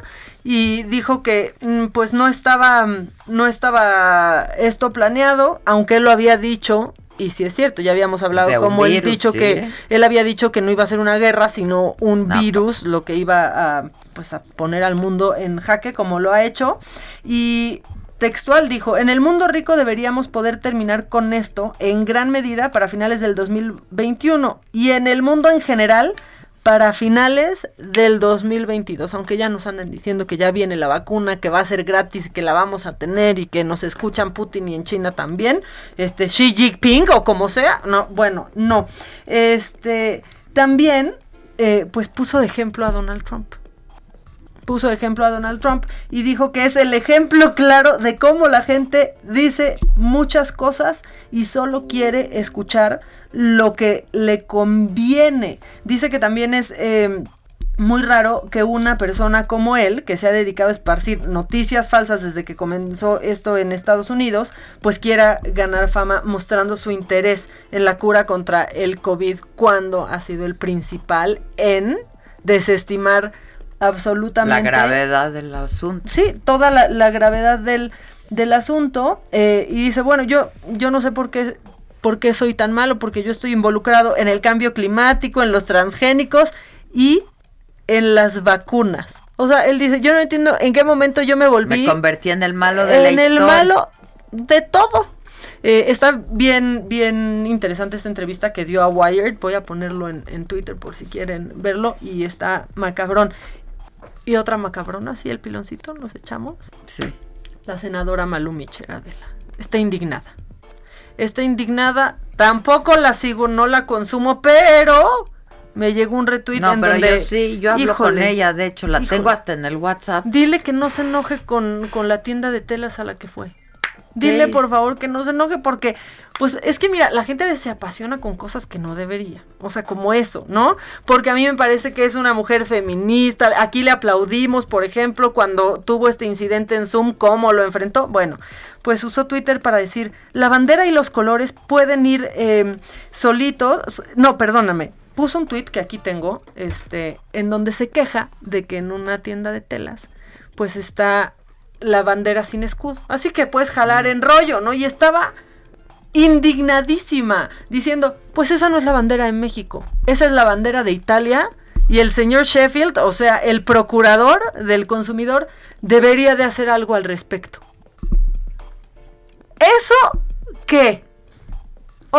Speaker 5: y dijo que, mm, pues no estaba, mm, no estaba esto planeado, aunque él lo había dicho. Y sí es cierto, ya habíamos hablado
Speaker 3: De
Speaker 5: como él
Speaker 3: virus,
Speaker 5: dicho
Speaker 3: sí.
Speaker 5: que él había dicho que no iba a ser una guerra, sino un
Speaker 3: No.
Speaker 5: virus, lo que iba a pues a poner al mundo en jaque como lo ha hecho y Textual dijo, en el mundo rico deberíamos poder terminar con esto en gran medida para finales del 2021 y en el mundo en general para finales del 2022, aunque ya nos andan diciendo que ya viene la vacuna, que va a ser gratis, que la vamos a tener y que nos escuchan Putin y en China también, este Xi Jinping o como sea, no, bueno, no. Este también eh, pues puso de ejemplo a Donald Trump puso ejemplo a Donald Trump y dijo que es el ejemplo claro de cómo la gente dice muchas cosas y solo quiere escuchar lo que le conviene. Dice que también es... eh, muy raro que una persona como él, que se ha dedicado a esparcir noticias falsas desde que comenzó esto en Estados Unidos, pues quiera ganar fama mostrando su interés en la cura contra el COVID cuando ha sido el principal en desestimar absolutamente
Speaker 3: La gravedad del asunto.
Speaker 5: Sí, toda la, la gravedad del, del asunto. eh, y dice, bueno, yo, yo no sé por qué, por qué soy tan malo, porque yo estoy involucrado en el cambio climático, en los transgénicos y en las vacunas. O sea, él dice, yo no entiendo en qué momento yo me volví
Speaker 3: Me convertí en el malo de la
Speaker 5: en el malo de todo. Eh, está bien, bien interesante esta entrevista que dio a Wired. Voy a ponerlo en, en Twitter por si quieren verlo. Y está macabrón. Y otra macabrona, sí, el piloncito, nos echamos.
Speaker 3: Sí.
Speaker 5: La senadora Malu Micher, Adela. Está indignada. Está indignada. Tampoco la sigo, no la consumo, pero me llegó un retweet
Speaker 3: No,
Speaker 5: en
Speaker 3: pero
Speaker 5: donde.
Speaker 3: yo sí, yo hablo con
Speaker 5: Híjole.
Speaker 3: ella, de hecho, la
Speaker 5: Híjole.
Speaker 3: tengo hasta en el WhatsApp.
Speaker 5: Dile que no se enoje con, con la tienda de telas a la que fue. Dile por favor que no se enoje porque, pues es que mira, la gente se apasiona con cosas que no debería. O sea, como eso, ¿no? Porque a mí me parece que es una mujer feminista. Aquí le aplaudimos, por ejemplo, cuando tuvo este incidente en Zoom, cómo lo enfrentó. Bueno, pues usó Twitter para decir, la bandera y los colores pueden ir eh, solitos. No, perdóname. Puso un tweet que aquí tengo, este, en donde se queja de que en una tienda de telas, pues está la bandera sin escudo. Así que puedes jalar en rollo, ¿no? Y estaba indignadísima, diciendo, pues esa no es la bandera de México, esa es la bandera de Italia y el señor Sheffield, o sea, el procurador del consumidor, debería de hacer algo al respecto. ¿Eso qué?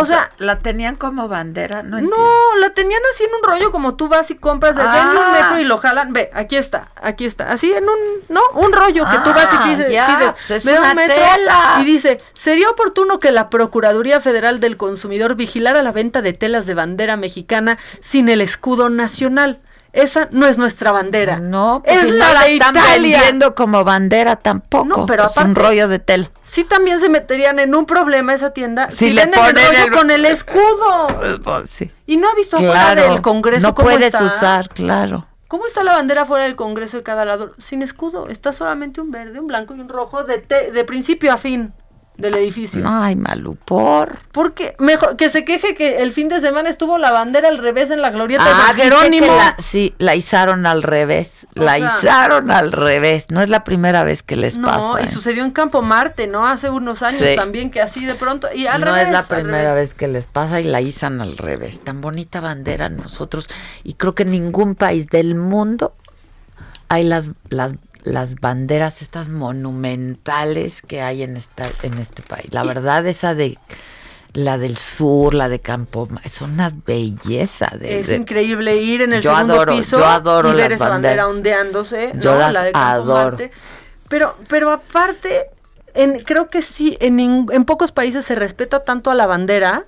Speaker 5: O, sea,
Speaker 3: la tenían como bandera, no
Speaker 5: no, la tenían así en un rollo como tú vas y compras desde
Speaker 3: Ah.
Speaker 5: un metro y lo jalan. Ve, aquí está, aquí está. Así en un, no, un rollo que tú vas y
Speaker 3: Ah,
Speaker 5: pides,
Speaker 3: ya,
Speaker 5: pides
Speaker 3: pues es
Speaker 5: de
Speaker 3: una
Speaker 5: un metro
Speaker 3: tela.
Speaker 5: y dice, sería oportuno que la Procuraduría Federal del Consumidor vigilara la venta de telas de bandera mexicana sin el escudo nacional. Esa no es nuestra bandera.
Speaker 3: No, pues
Speaker 5: es
Speaker 3: si
Speaker 5: la
Speaker 3: no la
Speaker 5: de
Speaker 3: están
Speaker 5: Italia.
Speaker 3: vendiendo como bandera tampoco.
Speaker 5: No, pero
Speaker 3: es un rollo de tela.
Speaker 5: Sí también se meterían en un problema esa tienda
Speaker 3: Si
Speaker 5: si,
Speaker 3: le
Speaker 5: venden el
Speaker 3: ponen
Speaker 5: rollo
Speaker 3: el-
Speaker 5: con el escudo.
Speaker 3: Pues, sí.
Speaker 5: Y no ha visto
Speaker 3: Claro,
Speaker 5: afuera del Congreso
Speaker 3: no
Speaker 5: cómo
Speaker 3: puedes
Speaker 5: está?
Speaker 3: usar, claro.
Speaker 5: ¿Cómo está la bandera fuera del Congreso de cada lado? Sin escudo. Está solamente un verde, un blanco y un rojo de, te- de principio a fin del edificio.
Speaker 3: Ay, Malu, por.
Speaker 5: Porque mejor que se queje que el fin de semana estuvo la bandera al revés en la glorieta
Speaker 3: Ah,
Speaker 5: de San
Speaker 3: ¿viste que
Speaker 5: Jerónimo.
Speaker 3: la- sí, la izaron al revés.
Speaker 5: O
Speaker 3: la
Speaker 5: sea-
Speaker 3: izaron al revés. No es la primera vez que les
Speaker 5: No,
Speaker 3: pasa.
Speaker 5: y
Speaker 3: ¿eh?
Speaker 5: sucedió en Campo Marte, ¿no? Hace unos años
Speaker 3: Sí.
Speaker 5: también que así de pronto y al
Speaker 3: no
Speaker 5: revés.
Speaker 3: es la primera vez que les pasa y la izan al revés. Tan bonita bandera nosotros. Y creo que en ningún país del mundo hay las, las, las banderas estas monumentales que hay en esta, en este país. La verdad, esa de la del sur, la de Campo, es una belleza. De,
Speaker 5: Es
Speaker 3: de-
Speaker 5: increíble ir en el
Speaker 3: Yo
Speaker 5: segundo
Speaker 3: adoro,
Speaker 5: piso
Speaker 3: yo adoro
Speaker 5: y ver
Speaker 3: las
Speaker 5: esa bandera ondeándose,
Speaker 3: Yo
Speaker 5: ¿no?
Speaker 3: las
Speaker 5: la de Campo
Speaker 3: adoro.
Speaker 5: Marte. Pero, pero aparte, en, creo que sí, en, en pocos países se respeta tanto a la bandera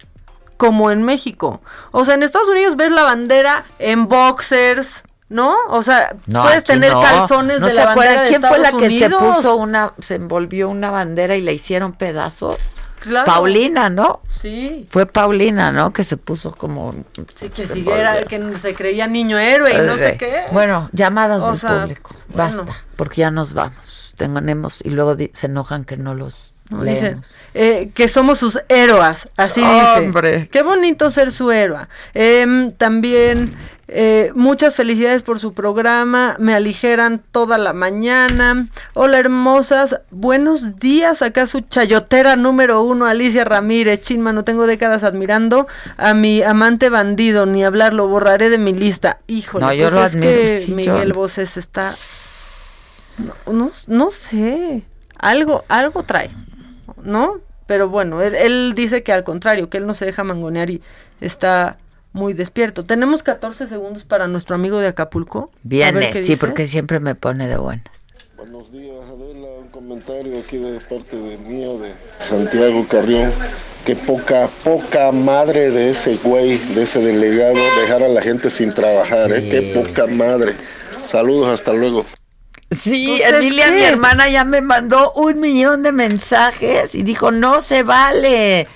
Speaker 5: como en México. O sea, en Estados Unidos ves la bandera en boxers, ¿no? O sea,
Speaker 3: No,
Speaker 5: puedes tener
Speaker 3: no.
Speaker 5: calzones
Speaker 3: ¿No
Speaker 5: de
Speaker 3: se
Speaker 5: la bandera
Speaker 3: acuerdan
Speaker 5: de
Speaker 3: quién fue la que se puso una, se envolvió una bandera y le hicieron pedazos?
Speaker 5: Claro.
Speaker 3: Paulina, ¿no?
Speaker 5: Sí.
Speaker 3: Fue Paulina, ¿no? Que se puso como...
Speaker 5: Sí, que
Speaker 3: se
Speaker 5: siguiera, que se creía niño héroe y no sé
Speaker 3: Eh,
Speaker 5: qué.
Speaker 3: Bueno, llamadas
Speaker 5: O
Speaker 3: del
Speaker 5: sea,
Speaker 3: público.
Speaker 5: bueno.
Speaker 3: Basta, porque ya nos vamos. Tenemos y luego di- se enojan que no los
Speaker 5: No, dice,
Speaker 3: leemos.
Speaker 5: eh, que somos sus héroas, así
Speaker 3: Hombre.
Speaker 5: dice. Qué bonito ser su héroa. Em, también eh, muchas felicidades por su programa, me aligeran toda la mañana. Hola hermosas, buenos días. Acá su chayotera número uno, Alicia Ramírez. Chinma, no tengo décadas admirando a mi amante bandido, ni hablar, lo borraré de mi lista. Híjole,
Speaker 3: No, yo
Speaker 5: pues
Speaker 3: lo
Speaker 5: es
Speaker 3: admiro,
Speaker 5: que
Speaker 3: sí, yo-
Speaker 5: Miguel Bosés está no, no, no sé, algo, algo trae, ¿no? Pero bueno, él, él dice que al contrario, que él no se deja mangonear y está muy despierto. Tenemos 14 segundos para nuestro amigo de Acapulco.
Speaker 3: Viene, sí,
Speaker 5: dice.
Speaker 3: porque siempre me pone de buenas.
Speaker 39: Buenos días, Adela. Un comentario aquí de parte de mío, de Santiago Carrión. Qué poca, poca madre de ese güey, de ese delegado, dejar a la gente sin trabajar, ¿eh? Qué poca madre. Saludos, hasta luego.
Speaker 3: Sí,
Speaker 5: Pues,
Speaker 3: Emilia,
Speaker 5: ¿es
Speaker 3: mi hermana, ya me mandó un millón de mensajes y dijo, no se vale.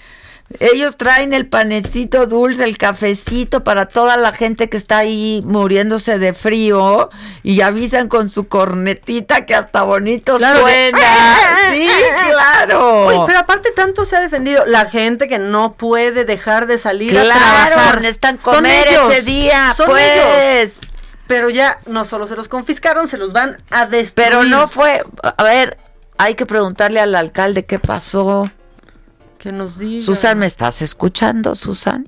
Speaker 3: Ellos traen el panecito dulce, el cafecito para toda la gente que está ahí muriéndose de frío y avisan con su cornetita que hasta bonito
Speaker 5: Claro,
Speaker 3: suena. Sí, claro.
Speaker 5: Pero aparte tanto se ha defendido la gente que no puede dejar de salir a trabajar. Son
Speaker 3: comer
Speaker 5: ellos,
Speaker 3: ese día,
Speaker 5: son
Speaker 3: pues.
Speaker 5: ellos. Pero ya no solo se los confiscaron, se los van a destruir.
Speaker 3: Pero no fue, a ver, hay que preguntarle al alcalde qué pasó.
Speaker 5: Que nos diga.
Speaker 3: Susan, ¿me estás escuchando, Susan?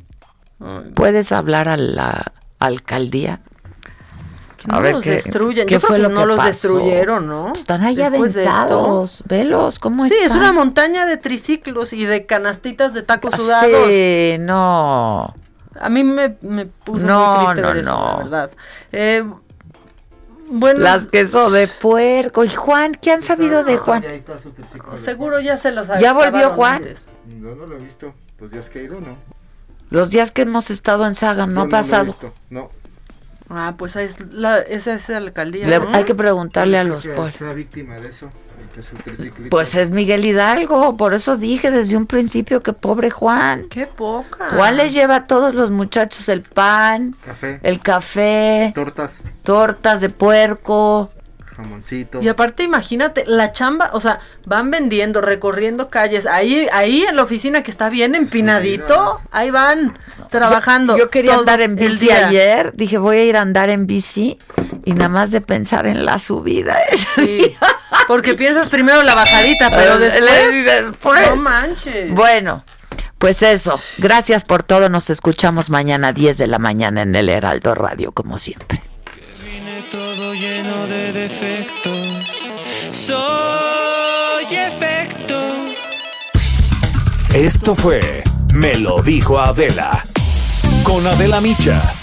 Speaker 3: ¿Puedes hablar a la alcaldía?
Speaker 5: Que no los destruyen.
Speaker 3: ¿qué
Speaker 5: Yo creo
Speaker 3: fue
Speaker 5: que
Speaker 3: lo
Speaker 5: no
Speaker 3: que
Speaker 5: los
Speaker 3: pasó?
Speaker 5: destruyeron, ¿no?
Speaker 3: Están ahí
Speaker 5: Después
Speaker 3: aventados. Velos, ¿cómo
Speaker 5: Sí, es
Speaker 3: están?
Speaker 5: una montaña de triciclos y de canastitas de tacos
Speaker 3: Ah,
Speaker 5: sudados.
Speaker 3: Sí, no.
Speaker 5: A mí me, me puso
Speaker 3: No,
Speaker 5: muy triste
Speaker 3: no,
Speaker 5: ver eso,
Speaker 3: no.
Speaker 5: la verdad. Eh, bueno,
Speaker 3: Las queso de puerco. ¿Y Juan? ¿Qué han sabido de Juan?
Speaker 5: seguro ya se los
Speaker 3: ¿Ya volvió Juan?
Speaker 5: antes.
Speaker 40: No, no lo he visto. Los días que he ido, no.
Speaker 3: Los días que hemos estado en Saga, no
Speaker 40: Yo
Speaker 3: ha
Speaker 40: lo he
Speaker 3: pasado.
Speaker 40: visto, No.
Speaker 5: Ah, pues es la, esa es la alcaldía.
Speaker 3: Le-
Speaker 5: ¿no?
Speaker 3: hay que preguntarle a los
Speaker 40: sea víctima de eso.
Speaker 3: Pues es Miguel Hidalgo, por eso dije desde un principio que pobre Juan.
Speaker 5: Qué poca.
Speaker 3: Juan les lleva a todos los muchachos el pan,
Speaker 40: Café.
Speaker 3: el café,
Speaker 40: Tortas,
Speaker 3: tortas de puerco.
Speaker 40: jamoncito.
Speaker 5: Y aparte, imagínate, la chamba, o sea, van vendiendo, recorriendo calles. Ahí, ahí en la oficina que está bien empinadito, ahí van trabajando.
Speaker 3: Yo quería andar en bici ayer, dije voy a ir a andar en bici y nada más de pensar en la subida.
Speaker 5: Sí, porque piensas primero la bajadita, pero después,
Speaker 3: después.
Speaker 5: no manches.
Speaker 3: Bueno, pues eso. Gracias por todo. Nos escuchamos mañana a 10 de la mañana en el Heraldo Radio, como siempre.
Speaker 41: todo lleno de defectos. Soy efecto.
Speaker 2: Esto fue Me lo dijo Adela. Con Adela Micha.